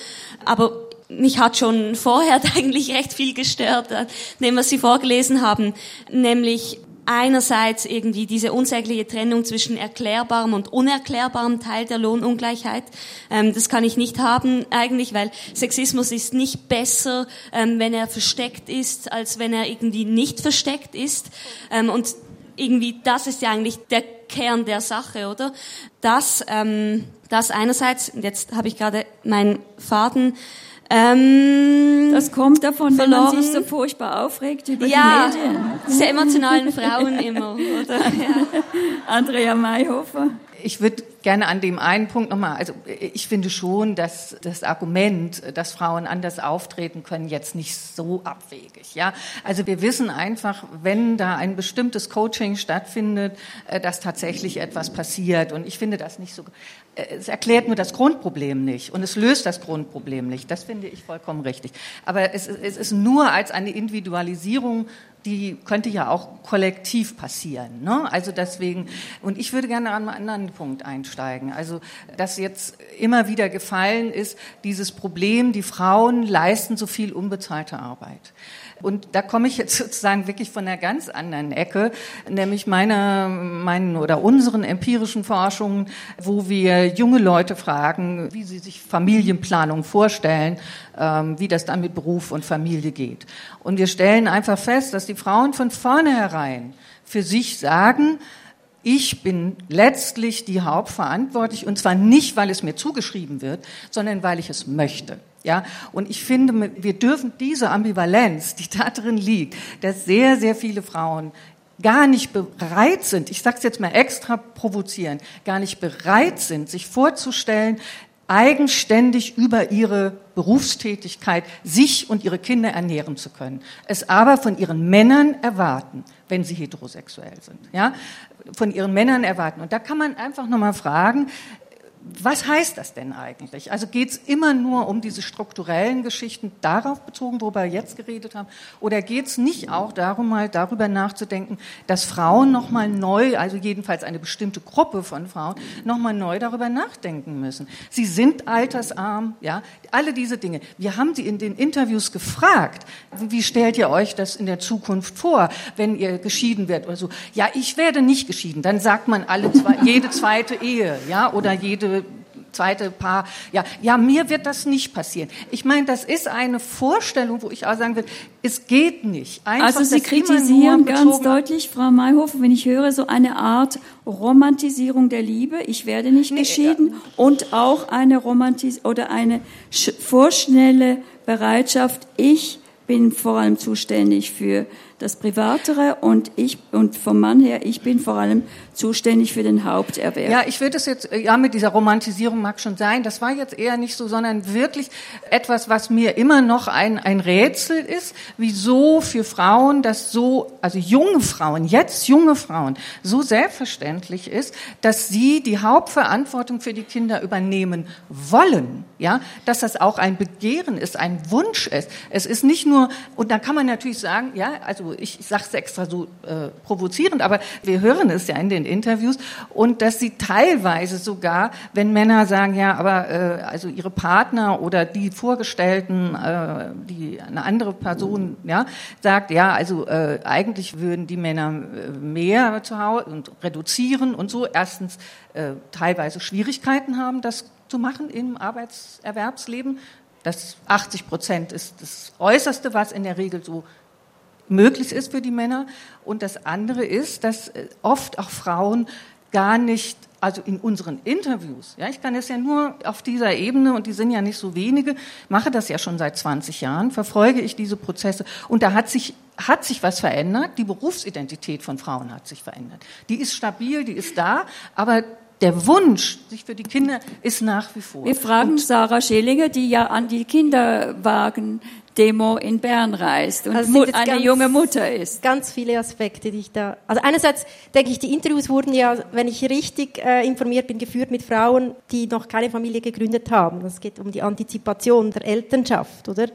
Aber mich hat schon vorher eigentlich recht viel gestört, äh, dem, was Sie vorgelesen haben, nämlich einerseits irgendwie diese unsägliche Trennung zwischen erklärbarem und unerklärbarem Teil der Lohnungleichheit. Ähm, das kann ich nicht haben eigentlich, weil Sexismus ist nicht besser, ähm, wenn er versteckt ist, als wenn er irgendwie nicht versteckt ist. Ähm, und irgendwie das ist ja eigentlich der Kern der Sache, oder? Das, das einerseits, jetzt habe ich gerade meinen Faden ähm, das kommt davon, verloren. wenn man sich so furchtbar aufregt über ja, die Medien. Diese emotionalen Frauen immer, oder? Ja. Andrea Mayhofer. Ich würde gerne an dem einen Punkt nochmal, also ich finde schon, dass das Argument, dass Frauen anders auftreten können, jetzt nicht so abwegig. Ja, also wir wissen einfach, wenn da ein bestimmtes Coaching stattfindet, äh, dass tatsächlich etwas passiert. Und ich finde das nicht so. Äh, es erklärt nur das Grundproblem nicht und es löst das Grundproblem nicht. Das finde ich vollkommen richtig. Aber es, es ist nur als eine Individualisierung die könnte ja auch kollektiv passieren. Ne? Also deswegen, und ich würde gerne an einen anderen Punkt einsteigen. Also, dass jetzt immer wieder gefallen ist, dieses Problem, die Frauen leisten so viel unbezahlte Arbeit. Und da komme ich jetzt sozusagen wirklich von einer ganz anderen Ecke, nämlich meiner, meinen oder unseren empirischen Forschungen, wo wir junge Leute fragen, wie sie sich Familienplanung vorstellen, ähm, wie das dann mit Beruf und Familie geht. Und wir stellen einfach fest, dass die Frauen von vornherein für sich sagen, ich bin letztlich die Hauptverantwortlich und zwar nicht, weil es mir zugeschrieben wird, sondern weil ich es möchte. Ja, und ich finde, wir dürfen diese Ambivalenz, die da drin liegt, dass sehr, sehr viele Frauen gar nicht bereit sind, ich sage es jetzt mal extra provozieren, gar nicht bereit sind, sich vorzustellen, eigenständig über ihre Berufstätigkeit sich und ihre Kinder ernähren zu können. Es aber von ihren Männern erwarten, wenn sie heterosexuell sind. Ja, von ihren Männern erwarten. Und da kann man einfach nochmal fragen, was heißt das denn eigentlich? Also geht es immer nur um diese strukturellen Geschichten darauf bezogen, worüber wir jetzt geredet haben? Oder geht es nicht auch darum, mal darüber nachzudenken, dass Frauen nochmal neu, also jedenfalls eine bestimmte Gruppe von Frauen, nochmal neu darüber nachdenken müssen? Sie sind altersarm, ja, alle diese Dinge. Wir haben sie in den Interviews gefragt, wie stellt ihr euch das in der Zukunft vor, wenn ihr geschieden werdet oder so? Ja, ich werde nicht geschieden. Dann sagt man alle zwei, jede zweite Ehe, ja, oder jede zweite Paar, ja, ja, mir wird das nicht passieren. Ich meine, das ist eine Vorstellung, wo ich auch sagen will, es geht nicht. Einfach, also Sie kritisieren ganz deutlich, Frau Mayhofer, wenn ich höre, so eine Art Romantisierung der Liebe, ich werde nicht nee, geschieden, ja. und auch eine Romantis oder eine vorschnelle Bereitschaft, ich bin vor allem zuständig für das Privatere und ich und vom Mann her, ich bin vor allem zuständig für den Haupterwerb. Ja, ich würde es jetzt, ja, mit dieser Romantisierung mag schon sein. Das war jetzt eher nicht so, sondern wirklich etwas, was mir immer noch ein, ein Rätsel ist, wieso für Frauen das so, also junge Frauen, jetzt junge Frauen, so selbstverständlich ist, dass sie die Hauptverantwortung für die Kinder übernehmen wollen. Ja, dass das auch ein Begehren ist, ein Wunsch ist. Es ist nicht nur, und da kann man natürlich sagen, ja, also ich, sage es extra so äh, provozierend, aber wir hören es ja in den Interviews und dass sie teilweise sogar, wenn Männer sagen, ja, aber äh, also ihre Partner oder die Vorgestellten, äh, die eine andere Person, ja, sagt, ja, also äh, eigentlich würden die Männer äh, mehr zu Hause und reduzieren und so. Erstens äh, teilweise Schwierigkeiten haben, das zu machen im Arbeitserwerbsleben. Das 80 Prozent ist das Äußerste, was in der Regel so möglich ist für die Männer. Und das andere ist, dass äh, oft auch Frauen gar nicht, also in unseren Interviews, ja, ich kann es ja nur auf dieser Ebene, und die sind ja nicht so wenige, mache das ja schon seit 20 Jahren, verfolge ich diese Prozesse. Und da hat sich, hat sich was verändert. Die Berufsidentität von Frauen hat sich verändert. Die ist stabil, die ist da, aber der Wunsch, sich für die Kinder, ist nach wie vor. Wir fragen und Sarah Schelinger, die ja an die Kinderwagen Demo in Bern reist und also eine ganz, junge Mutter ist. Ganz viele Aspekte, die ich da. Also einerseits denke ich, die Interviews wurden ja, wenn ich richtig äh, informiert bin, geführt mit Frauen, die noch keine Familie gegründet haben. Es geht um die Antizipation der Elternschaft, oder?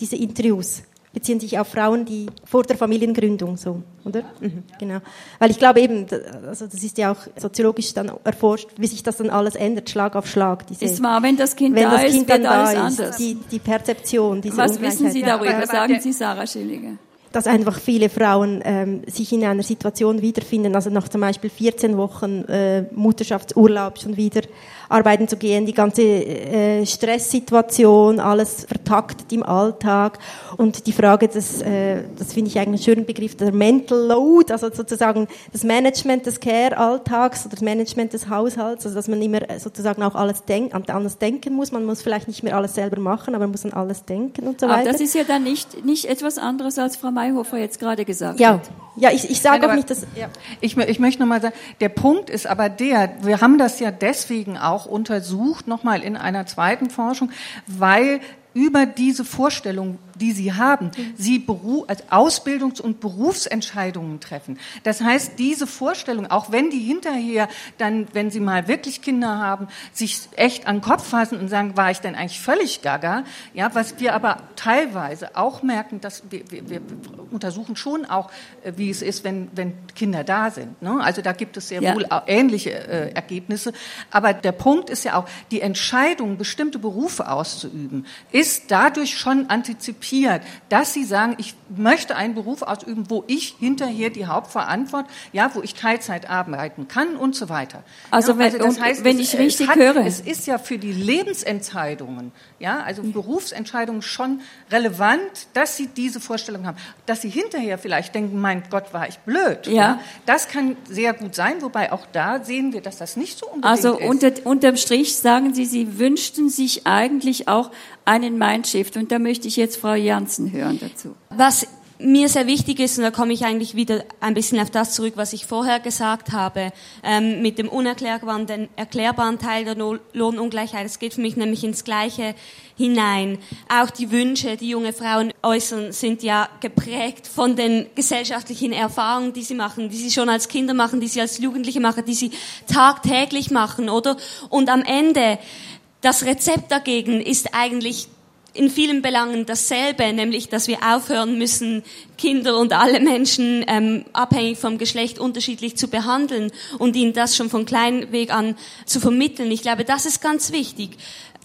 Diese Interviews beziehen sich auf Frauen, die vor der Familiengründung so, oder? Mhm, genau. Weil ich glaube eben, also das ist ja auch soziologisch dann erforscht, wie sich das dann alles ändert, Schlag auf Schlag. Diese, ist wahr, wenn das Kind wenn da das kind ist, dann da ist, anders. Die, die Perzeption, diese Was wissen Sie darüber? Ja, Sagen Sie, Sarah Schillinger dass einfach viele Frauen ähm, sich in einer Situation wiederfinden, also nach zum Beispiel 14 Wochen äh, Mutterschaftsurlaub schon wieder arbeiten zu gehen, die ganze äh, Stresssituation, alles vertaktet im Alltag. Und die Frage, das, äh, das finde ich eigentlich einen schönen Begriff, der Mental Load, also sozusagen das Management des Care-Alltags oder das Management des Haushalts, also dass man immer sozusagen auch alles denk an alles denken muss, man muss vielleicht nicht mehr alles selber machen, aber man muss an alles denken und so weiter. Aber das ist ja dann nicht, nicht etwas anderes, als Frau Mayhofer jetzt gerade gesagt ja. hat. Ja, ich, ich sage auch nicht, dass... Ja. Ich, ich möchte nochmal sagen, der Punkt ist aber der, wir haben das ja deswegen auch auch untersucht, nochmal in einer zweiten Forschung, weil über diese Vorstellung die sie haben, sie Beru als Ausbildungs- und Berufsentscheidungen treffen. Das heißt, diese Vorstellung, auch wenn die hinterher dann, wenn sie mal wirklich Kinder haben, sich echt an den Kopf fassen und sagen, war ich denn eigentlich völlig gaga? Ja, was wir aber teilweise auch merken, dass wir, wir, wir untersuchen schon auch, äh, wie es ist, wenn, wenn Kinder da sind. Ne? Also da gibt es sehr ja. wohl ähnliche äh, Ergebnisse. Aber der Punkt ist ja auch, die Entscheidung, bestimmte Berufe auszuüben, ist dadurch schon antizipiert akzeptiert, dass sie sagen, ich möchte einen Beruf ausüben, wo ich hinterher die Hauptverantwortung, ja, wo ich Teilzeit arbeiten kann und so weiter. Also, ja, also das heißt, wenn ich richtig hat, höre, es ist ja für die Lebensentscheidungen, ja, also Berufsentscheidungen schon relevant, dass sie diese Vorstellung haben, dass sie hinterher vielleicht denken, mein Gott, war ich blöd. Ja, ja das kann sehr gut sein, wobei auch da sehen wir, dass das nicht so unbedingt also ist. Also unter, unterm Strich sagen Sie, Sie wünschten sich eigentlich auch einen Mindshift. Und da möchte ich jetzt Frau Janssen hören dazu. Was mir sehr wichtig ist, und da komme ich eigentlich wieder ein bisschen auf das zurück, was ich vorher gesagt habe, ähm, mit dem unerklärbaren, den erklärbaren Teil der Lohnungleichheit. Es geht für mich nämlich ins Gleiche hinein. Auch die Wünsche, die junge Frauen äußern, sind ja geprägt von den gesellschaftlichen Erfahrungen, die sie machen, die sie schon als Kinder machen, die sie als Jugendliche machen, die sie tagtäglich machen, oder? Und am Ende das Rezept dagegen ist eigentlich in vielen Belangen dasselbe, nämlich dass wir aufhören müssen, Kinder und alle Menschen ähm, abhängig vom Geschlecht unterschiedlich zu behandeln und ihnen das schon von kleinem Weg an zu vermitteln. Ich glaube, das ist ganz wichtig.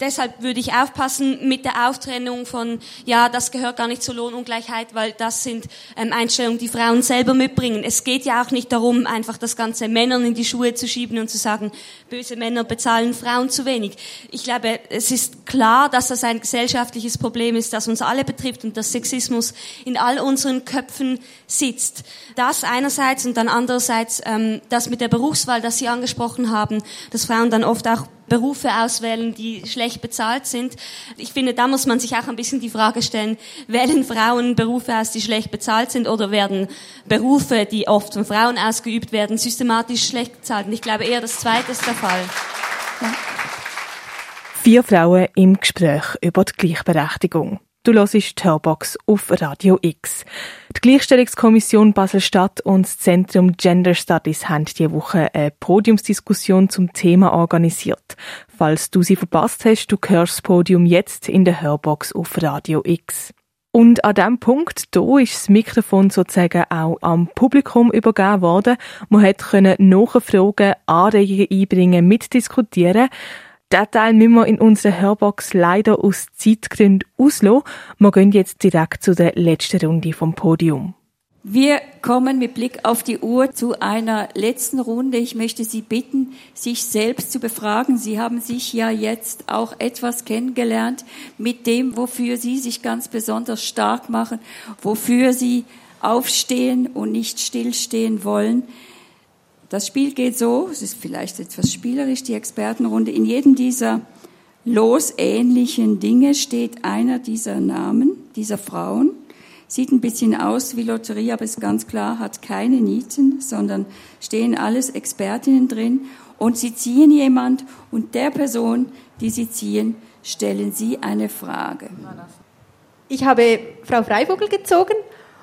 Deshalb würde ich aufpassen mit der Auftrennung von, ja, das gehört gar nicht zur Lohnungleichheit, weil das sind ähm, Einstellungen, die Frauen selber mitbringen. Es geht ja auch nicht darum, einfach das Ganze Männern in die Schuhe zu schieben und zu sagen, böse Männer bezahlen Frauen zu wenig. Ich glaube, es ist klar, dass das ein gesellschaftliches Problem ist, das uns alle betrifft und dass Sexismus in all unseren Köpfen sitzt. Das einerseits und dann andererseits ähm, das mit der Berufswahl, das Sie angesprochen haben, dass Frauen dann oft auch Berufe auswählen, die schlecht bezahlt sind. Ich finde, da muss man sich auch ein bisschen die Frage stellen, wählen Frauen Berufe aus, die schlecht bezahlt sind oder werden Berufe, die oft von Frauen ausgeübt werden, systematisch schlecht bezahlt? Und ich glaube eher, das Zweite ist der Fall. Ja. Vier Frauen im Gespräch über die Gleichberechtigung. Du hörst die Hörbox auf Radio X. Die Gleichstellungskommission Basel-Stadt und das Zentrum Gender Studies haben diese Woche eine Podiumsdiskussion zum Thema organisiert. Falls du sie verpasst hast, du hörst das Podium jetzt in der Hörbox auf Radio X. Und an diesem Punkt, da ist das Mikrofon sozusagen auch am Publikum übergeben worden. Man konnte nachfragen, Anregungen einbringen, mitdiskutieren. Den Teil müssen wir in unserer Hörbox leider aus Zeitgründen auslassen. Wir gehen jetzt direkt zu der letzten Runde vom Podium. Wir kommen mit Blick auf die Uhr zu einer letzten Runde. Ich möchte Sie bitten, sich selbst zu befragen. Sie haben sich ja jetzt auch etwas kennengelernt mit dem, wofür Sie sich ganz besonders stark machen, wofür Sie aufstehen und nicht stillstehen wollen. Das Spiel geht so, es ist vielleicht etwas spielerisch, die Expertenrunde. In jedem dieser losähnlichen Dinge steht einer dieser Namen, dieser Frauen. Sieht ein bisschen aus wie Lotterie, aber ist ganz klar, hat keine Nieten, sondern stehen alles Expertinnen drin. Und sie ziehen jemand und der Person, die sie ziehen, stellen sie eine Frage. Ich habe Frau Freivogel gezogen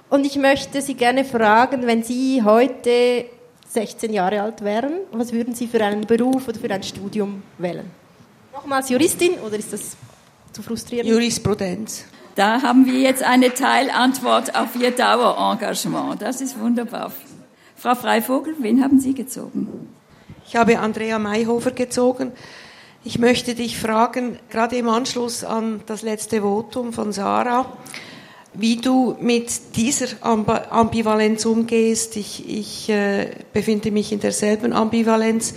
und ich möchte Sie gerne fragen, wenn Sie heute 16 Jahre alt wären, was würden Sie für einen Beruf oder für ein Studium wählen? Nochmals Juristin oder ist das zu frustrierend? Jurisprudenz. Da haben wir jetzt eine Teilantwort auf Ihr Dauerengagement. Das ist wunderbar. Frau Freivogel, wen haben Sie gezogen? Ich habe Andrea Mayhofer gezogen. Ich möchte dich fragen, gerade im Anschluss an das letzte Votum von Sarah, wie du mit dieser Ambivalenz umgehst. Ich, ich äh, befinde mich in derselben Ambivalenz.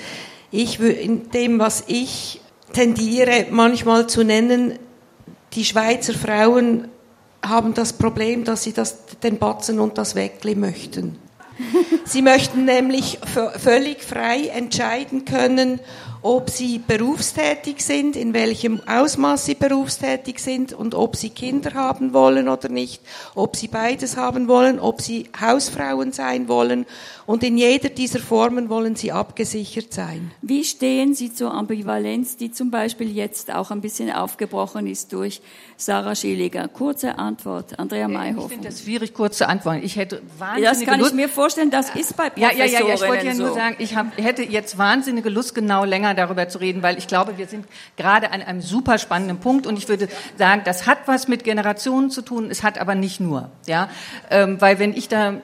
Ich in dem, was ich tendiere, manchmal zu nennen, die Schweizer Frauen haben das Problem, dass sie das, den Batzen und das Weckli möchten. Sie möchten nämlich völlig frei entscheiden können, ob sie berufstätig sind, in welchem Ausmaß sie berufstätig sind und ob sie Kinder haben wollen oder nicht, ob sie beides haben wollen, ob sie Hausfrauen sein wollen und in jeder dieser Formen wollen sie abgesichert sein. Wie stehen Sie zur Ambivalenz, die zum Beispiel jetzt auch ein bisschen aufgebrochen ist durch Sarah Schilliger? Kurze Antwort, Andrea Mayhofer. Ich finde das schwierig, kurze Antwort. Ich hätte wahnsinnige Das kann Lust. ich mir vorstellen, das ist bei Professorinnen Ja, ja, ja, ich wollte ja nur sagen, ich hab, hätte jetzt wahnsinnige Lust, genau länger länger darüber zu reden, weil ich glaube, wir sind gerade an einem super spannenden Punkt und ich würde sagen, das hat was mit Generationen zu tun, es hat aber nicht nur, ja, ähm, weil wenn ich da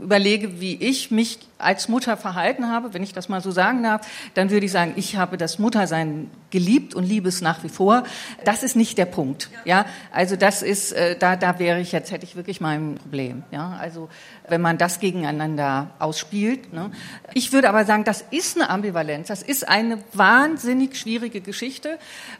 überlege, wie ich mich als Mutter verhalten habe, wenn ich das mal so sagen darf, dann würde ich sagen, ich habe das Muttersein geliebt und liebe es nach wie vor. Das ist nicht der Punkt. Ja, also das ist, äh, da, da wäre ich jetzt hätte ich wirklich mein Problem. Ja, also wenn man das gegeneinander ausspielt. Ne? Ich würde aber sagen, das ist eine Ambivalenz. Das ist eine wahnsinnig schwierige Geschichte.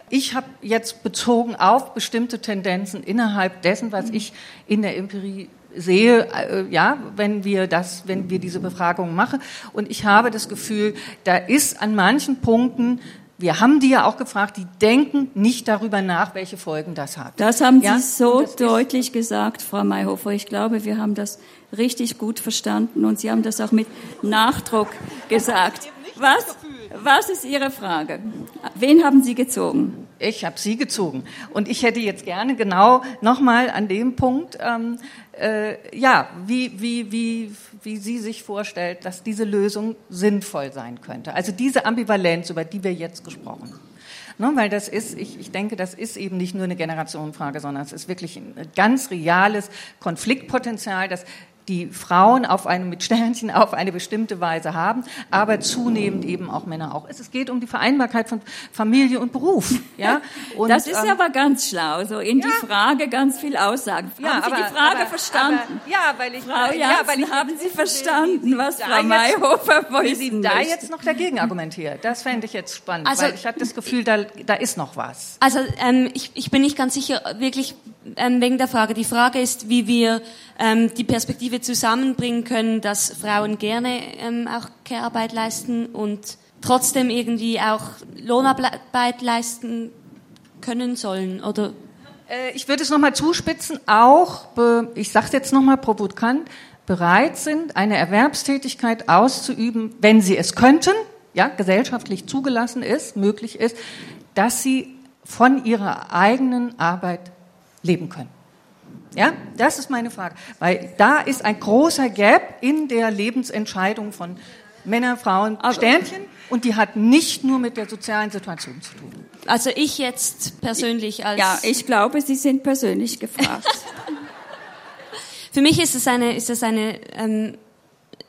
Ich habe jetzt bezogen auf bestimmte Tendenzen innerhalb dessen, was ich in der Empirie sehe, äh, ja, wenn wir das, wenn wir diese Befragung machen. Und ich habe das Gefühl, da ist an manchen Punkten wir haben die ja auch gefragt, die denken nicht darüber nach, welche Folgen das hat. Das haben ja? Sie so deutlich gesagt, Frau Mayhofer. Ich glaube, wir haben das richtig gut verstanden und Sie haben das auch mit Nachdruck gesagt. Was, was ist Ihre Frage? Wen haben Sie gezogen? Ich habe Sie gezogen. Und ich hätte jetzt gerne genau nochmal an dem Punkt ähm, äh, ja, wie, wie, wie, wie sie sich vorstellt, dass diese Lösung sinnvoll sein könnte. Also diese Ambivalenz, über die wir jetzt gesprochen haben. Ne, weil das ist, ich, ich denke, das ist eben nicht nur eine Generationenfrage, sondern es ist wirklich ein ganz reales Konfliktpotenzial, das die Frauen auf eine, mit Sternchen auf eine bestimmte Weise haben, aber zunehmend eben auch Männer auch. Es geht um die Vereinbarkeit von Familie und Beruf. Ja? Und, das ist ähm, aber ganz schlau, so in ja. die Frage ganz viel aussagen. Ja, haben Sie aber, die Frage aber, verstanden? Aber, ja, weil ich, Frau Janssen, ja, weil ich haben Sie verstanden, was Frau Mayhofer Wie Sie da jetzt noch dagegen argumentiert, das fände ich jetzt spannend, also, weil ich habe das Gefühl, da, da ist noch was. Also ähm, ich, ich bin nicht ganz sicher, wirklich ähm, wegen der Frage. Die Frage ist, wie wir ähm, die Perspektive zusammenbringen können, dass Frauen gerne ähm, auch Care-Arbeit leisten und trotzdem irgendwie auch Lohnarbeit leisten können sollen, oder? Äh, ich würde es nochmal zuspitzen, auch, ich sage es jetzt nochmal provokant, bereit sind, eine Erwerbstätigkeit auszuüben, wenn sie es könnten, ja, gesellschaftlich zugelassen ist, möglich ist, dass sie von ihrer eigenen Arbeit leben können. Ja, das ist meine Frage, weil da ist ein großer Gap in der Lebensentscheidung von Männern, Frauen, Aber Sternchen und die hat nicht nur mit der sozialen Situation zu tun. Also ich jetzt persönlich als Ja, ich glaube, Sie sind persönlich gefragt. Für mich ist es eine ist es eine ähm,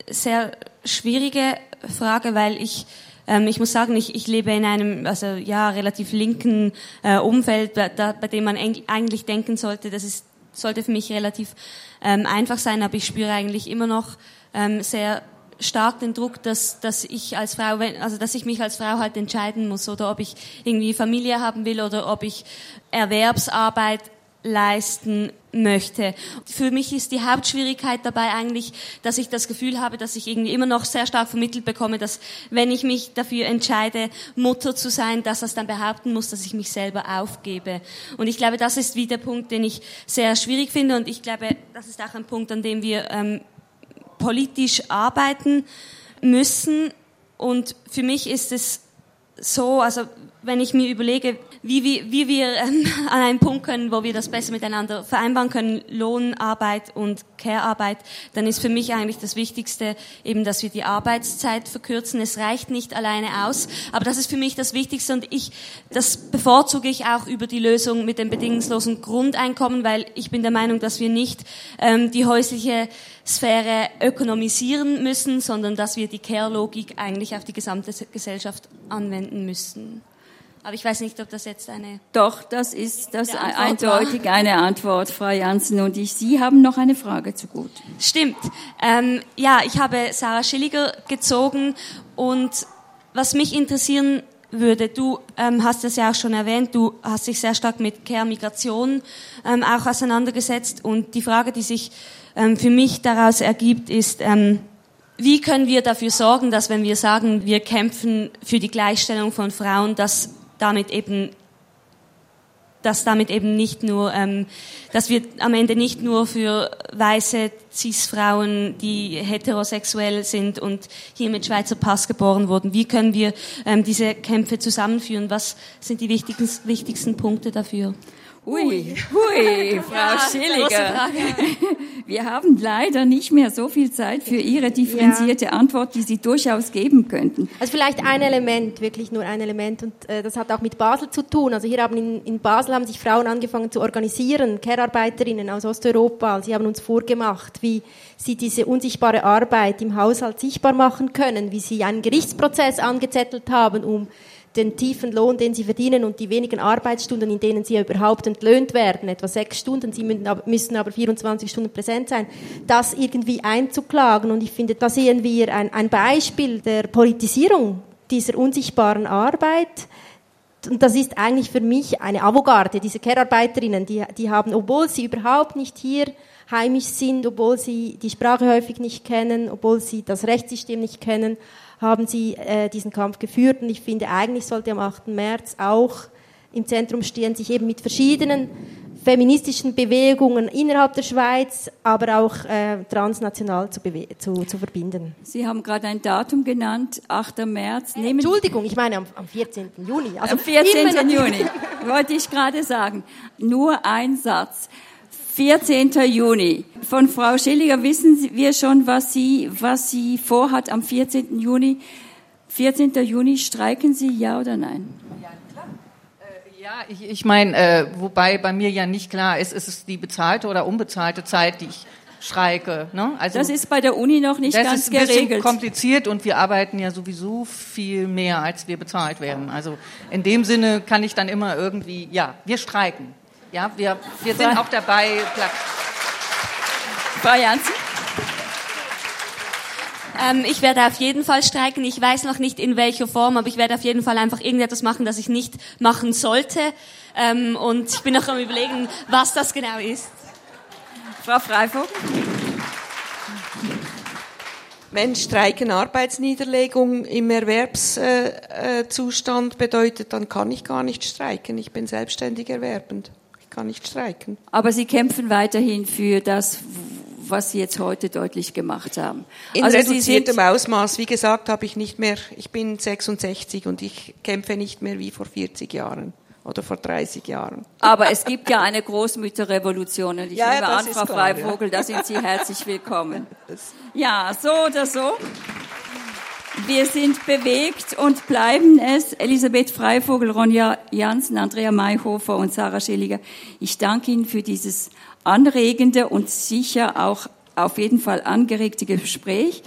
sehr schwierige Frage, weil ich ähm, ich muss sagen, ich, ich lebe in einem also ja relativ linken äh, Umfeld, bei, da, bei dem man eigentlich denken sollte, das ist sollte für mich relativ ähm, einfach sein, aber ich spüre eigentlich immer noch ähm, sehr stark den Druck, dass, dass ich als Frau, also dass ich mich als Frau halt entscheiden muss oder ob ich irgendwie Familie haben will oder ob ich Erwerbsarbeit leisten möchte. Für mich ist die Hauptschwierigkeit dabei eigentlich, dass ich das Gefühl habe, dass ich irgendwie immer noch sehr stark vermittelt bekomme, dass wenn ich mich dafür entscheide, Mutter zu sein, dass das dann behaupten muss, dass ich mich selber aufgebe. Und ich glaube, das ist wie der Punkt, den ich sehr schwierig finde und ich glaube, das ist auch ein Punkt, an dem wir ähm, politisch arbeiten müssen. Und für mich ist es so, also wenn ich mir überlege, wie, wie, wie wir ähm, an einen Punkt können, wo wir das besser miteinander vereinbaren können, Lohnarbeit und Care-Arbeit, dann ist für mich eigentlich das Wichtigste eben, dass wir die Arbeitszeit verkürzen. Es reicht nicht alleine aus, aber das ist für mich das Wichtigste und ich, das bevorzuge ich auch über die Lösung mit dem bedingungslosen Grundeinkommen, weil ich bin der Meinung, dass wir nicht ähm, die häusliche Sphäre ökonomisieren müssen, sondern dass wir die Care-Logik eigentlich auf die gesamte Gesellschaft anwenden müssen. Aber ich weiß nicht, ob das jetzt eine. Doch, das ist das eindeutig war. eine Antwort, Frau Janssen. Und ich, Sie haben noch eine Frage zu gut. Stimmt. Ähm, ja, ich habe Sarah Schilliger gezogen und was mich interessieren würde, du ähm, hast es ja auch schon erwähnt, du hast dich sehr stark mit Care-Migration ähm, auch auseinandergesetzt und die Frage, die sich ähm, für mich daraus ergibt, ist, ähm, wie können wir dafür sorgen, dass wenn wir sagen, wir kämpfen für die Gleichstellung von Frauen, dass damit eben dass damit eben nicht nur, ähm, dass wir am Ende nicht nur für weiße Cis-Frauen, die heterosexuell sind und hier mit Schweizer Pass geboren wurden, wie können wir ähm, diese Kämpfe zusammenführen? Was sind die wichtigsten, wichtigsten Punkte dafür? Ui, hui, Frau Schilliger. Wir haben leider nicht mehr so viel Zeit für Ihre differenzierte ja. Antwort, die Sie durchaus geben könnten. Also vielleicht ein Element, wirklich nur ein Element, und äh, das hat auch mit Basel zu tun. Also hier haben in, in Basel haben sich Frauen angefangen zu organisieren, Care-Arbeiterinnen aus Osteuropa. Sie haben uns vorgemacht, wie sie diese unsichtbare Arbeit im Haushalt sichtbar machen können, wie sie einen Gerichtsprozess angezettelt haben, um den tiefen Lohn, den sie verdienen und die wenigen Arbeitsstunden, in denen sie überhaupt entlöhnt werden, etwa sechs Stunden, sie müssen aber 24 Stunden präsent sein, das irgendwie einzuklagen. Und ich finde, da sehen wir ein, ein Beispiel der Politisierung dieser unsichtbaren Arbeit. Und das ist eigentlich für mich eine Avogarde, diese Care-Arbeiterinnen, die, die haben, obwohl sie überhaupt nicht hier heimisch sind, obwohl sie die Sprache häufig nicht kennen, obwohl sie das Rechtssystem nicht kennen, haben sie äh, diesen Kampf geführt. Und ich finde, eigentlich sollte am 8. März auch im Zentrum stehen, sich eben mit verschiedenen feministischen Bewegungen innerhalb der Schweiz, aber auch äh, transnational zu, zu, zu, verbinden. Sie haben gerade ein Datum genannt, 8. März. Äh, Entschuldigung, ich meine am, am 14. Juni. Also am 14. Juni, wollte ich gerade sagen. Nur ein Satz. 14. Juni. Von Frau Schilliger wissen wir schon, was sie, was sie vorhat am 14. Juni. 14. Juni, streiken Sie ja oder nein? Ja, klar. Äh, ja, ich, ich meine, äh, wobei bei mir ja nicht klar ist, ist es die bezahlte oder unbezahlte Zeit, die ich streike. Ne? Also das ist bei der Uni noch nicht ganz geregelt. Das ist ein bisschen kompliziert und wir arbeiten ja sowieso viel mehr, als wir bezahlt werden. Also in dem Sinne kann ich dann immer irgendwie, ja, wir streiken. Ja, wir, wir sind auch dabei. Frau Janssen? Ähm, ich werde auf jeden Fall streiken. Ich weiß noch nicht in welcher Form, aber ich werde auf jeden Fall einfach irgendetwas machen, das ich nicht machen sollte. Ähm, und ich bin noch am überlegen, was das genau ist. Frau Freivogel? Wenn Streiken Arbeitsniederlegung im Erwerbszustand bedeutet, dann kann ich gar nicht streiken. Ich bin selbstständig erwerbend. Ich kann nicht streiken. Aber Sie kämpfen weiterhin für das, was Sie jetzt heute deutlich gemacht haben. In also reduziertem Ausmaß. Wie gesagt, habe ich nicht mehr, ich bin 66 und ich kämpfe nicht mehr wie vor 40 Jahren oder vor 30 Jahren. Aber es gibt ja eine Großmütterrevolution und ich ja, nehme an, Frau Freivogel, ja. da sind Sie herzlich willkommen. Ja, so oder so. Wir sind bewegt und bleiben es. Elisabeth Freivogel, Ronja Jansen, Andrea Mayhofer und Sarah Schilliger. Ich danke Ihnen für dieses anregende und sicher auch auf jeden Fall angeregte Gespräch.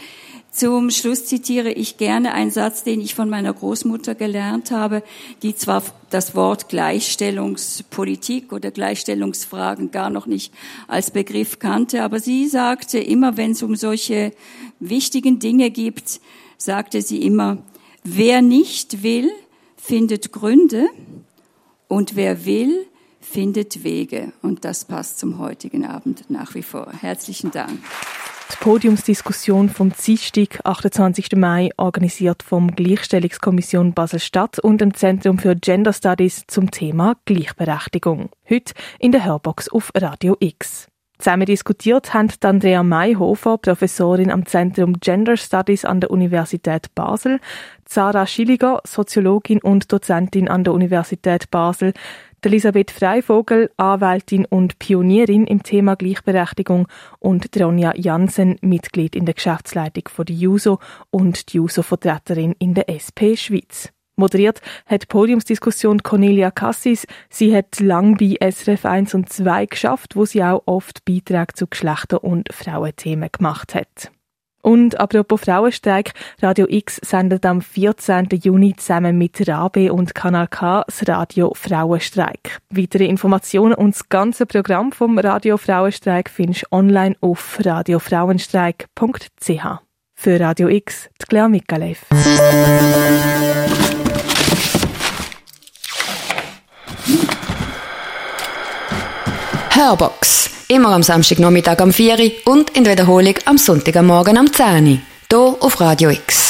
Zum Schluss zitiere ich gerne einen Satz, den ich von meiner Großmutter gelernt habe, die zwar das Wort Gleichstellungspolitik oder Gleichstellungsfragen gar noch nicht als Begriff kannte, aber sie sagte immer, wenn es um solche wichtigen Dinge gibt, sagte sie immer, wer nicht will, findet Gründe und wer will, findet Wege. Und das passt zum heutigen Abend nach wie vor. Herzlichen Dank. Die Podiumsdiskussion vom Dienstag, 28. Mai, organisiert vom Gleichstellungskommission Basel-Stadt und dem Zentrum für Gender Studies zum Thema Gleichberechtigung. Heute in der Hörbox auf Radio X. Zusammen diskutiert haben Andrea Mayhofer, Professorin am Zentrum Gender Studies an der Universität Basel, Sarah Schilliger, Soziologin und Dozentin an der Universität Basel, Elisabeth Freivogel, Anwältin und Pionierin im Thema Gleichberechtigung und Ronja Jansen, Mitglied in der Geschäftsleitung von der JUSO und die JUSO-Vertreterin in der SP Schweiz. Moderiert hat die Podiumsdiskussion Cornelia Cassis. Sie hat lang bei SRF 1 und 2 geschafft, wo sie auch oft Beiträge zu Geschlechter- und Frauenthemen gemacht hat. Und apropos Frauenstreik, Radio X sendet am 14. Juni zusammen mit Rabe und Kanal K das Radio Frauenstreik. Weitere Informationen und das ganze Programm vom Radio Frauenstreik findest du online auf radiofrauenstreik.ch. Für Radio X, die Claire Mikalev. Hörbox Immer am Samstagnachmittag am 4 Uhr und in der Wiederholung am Sonntagmorgen am 10 Uhr. Hier auf Radio X.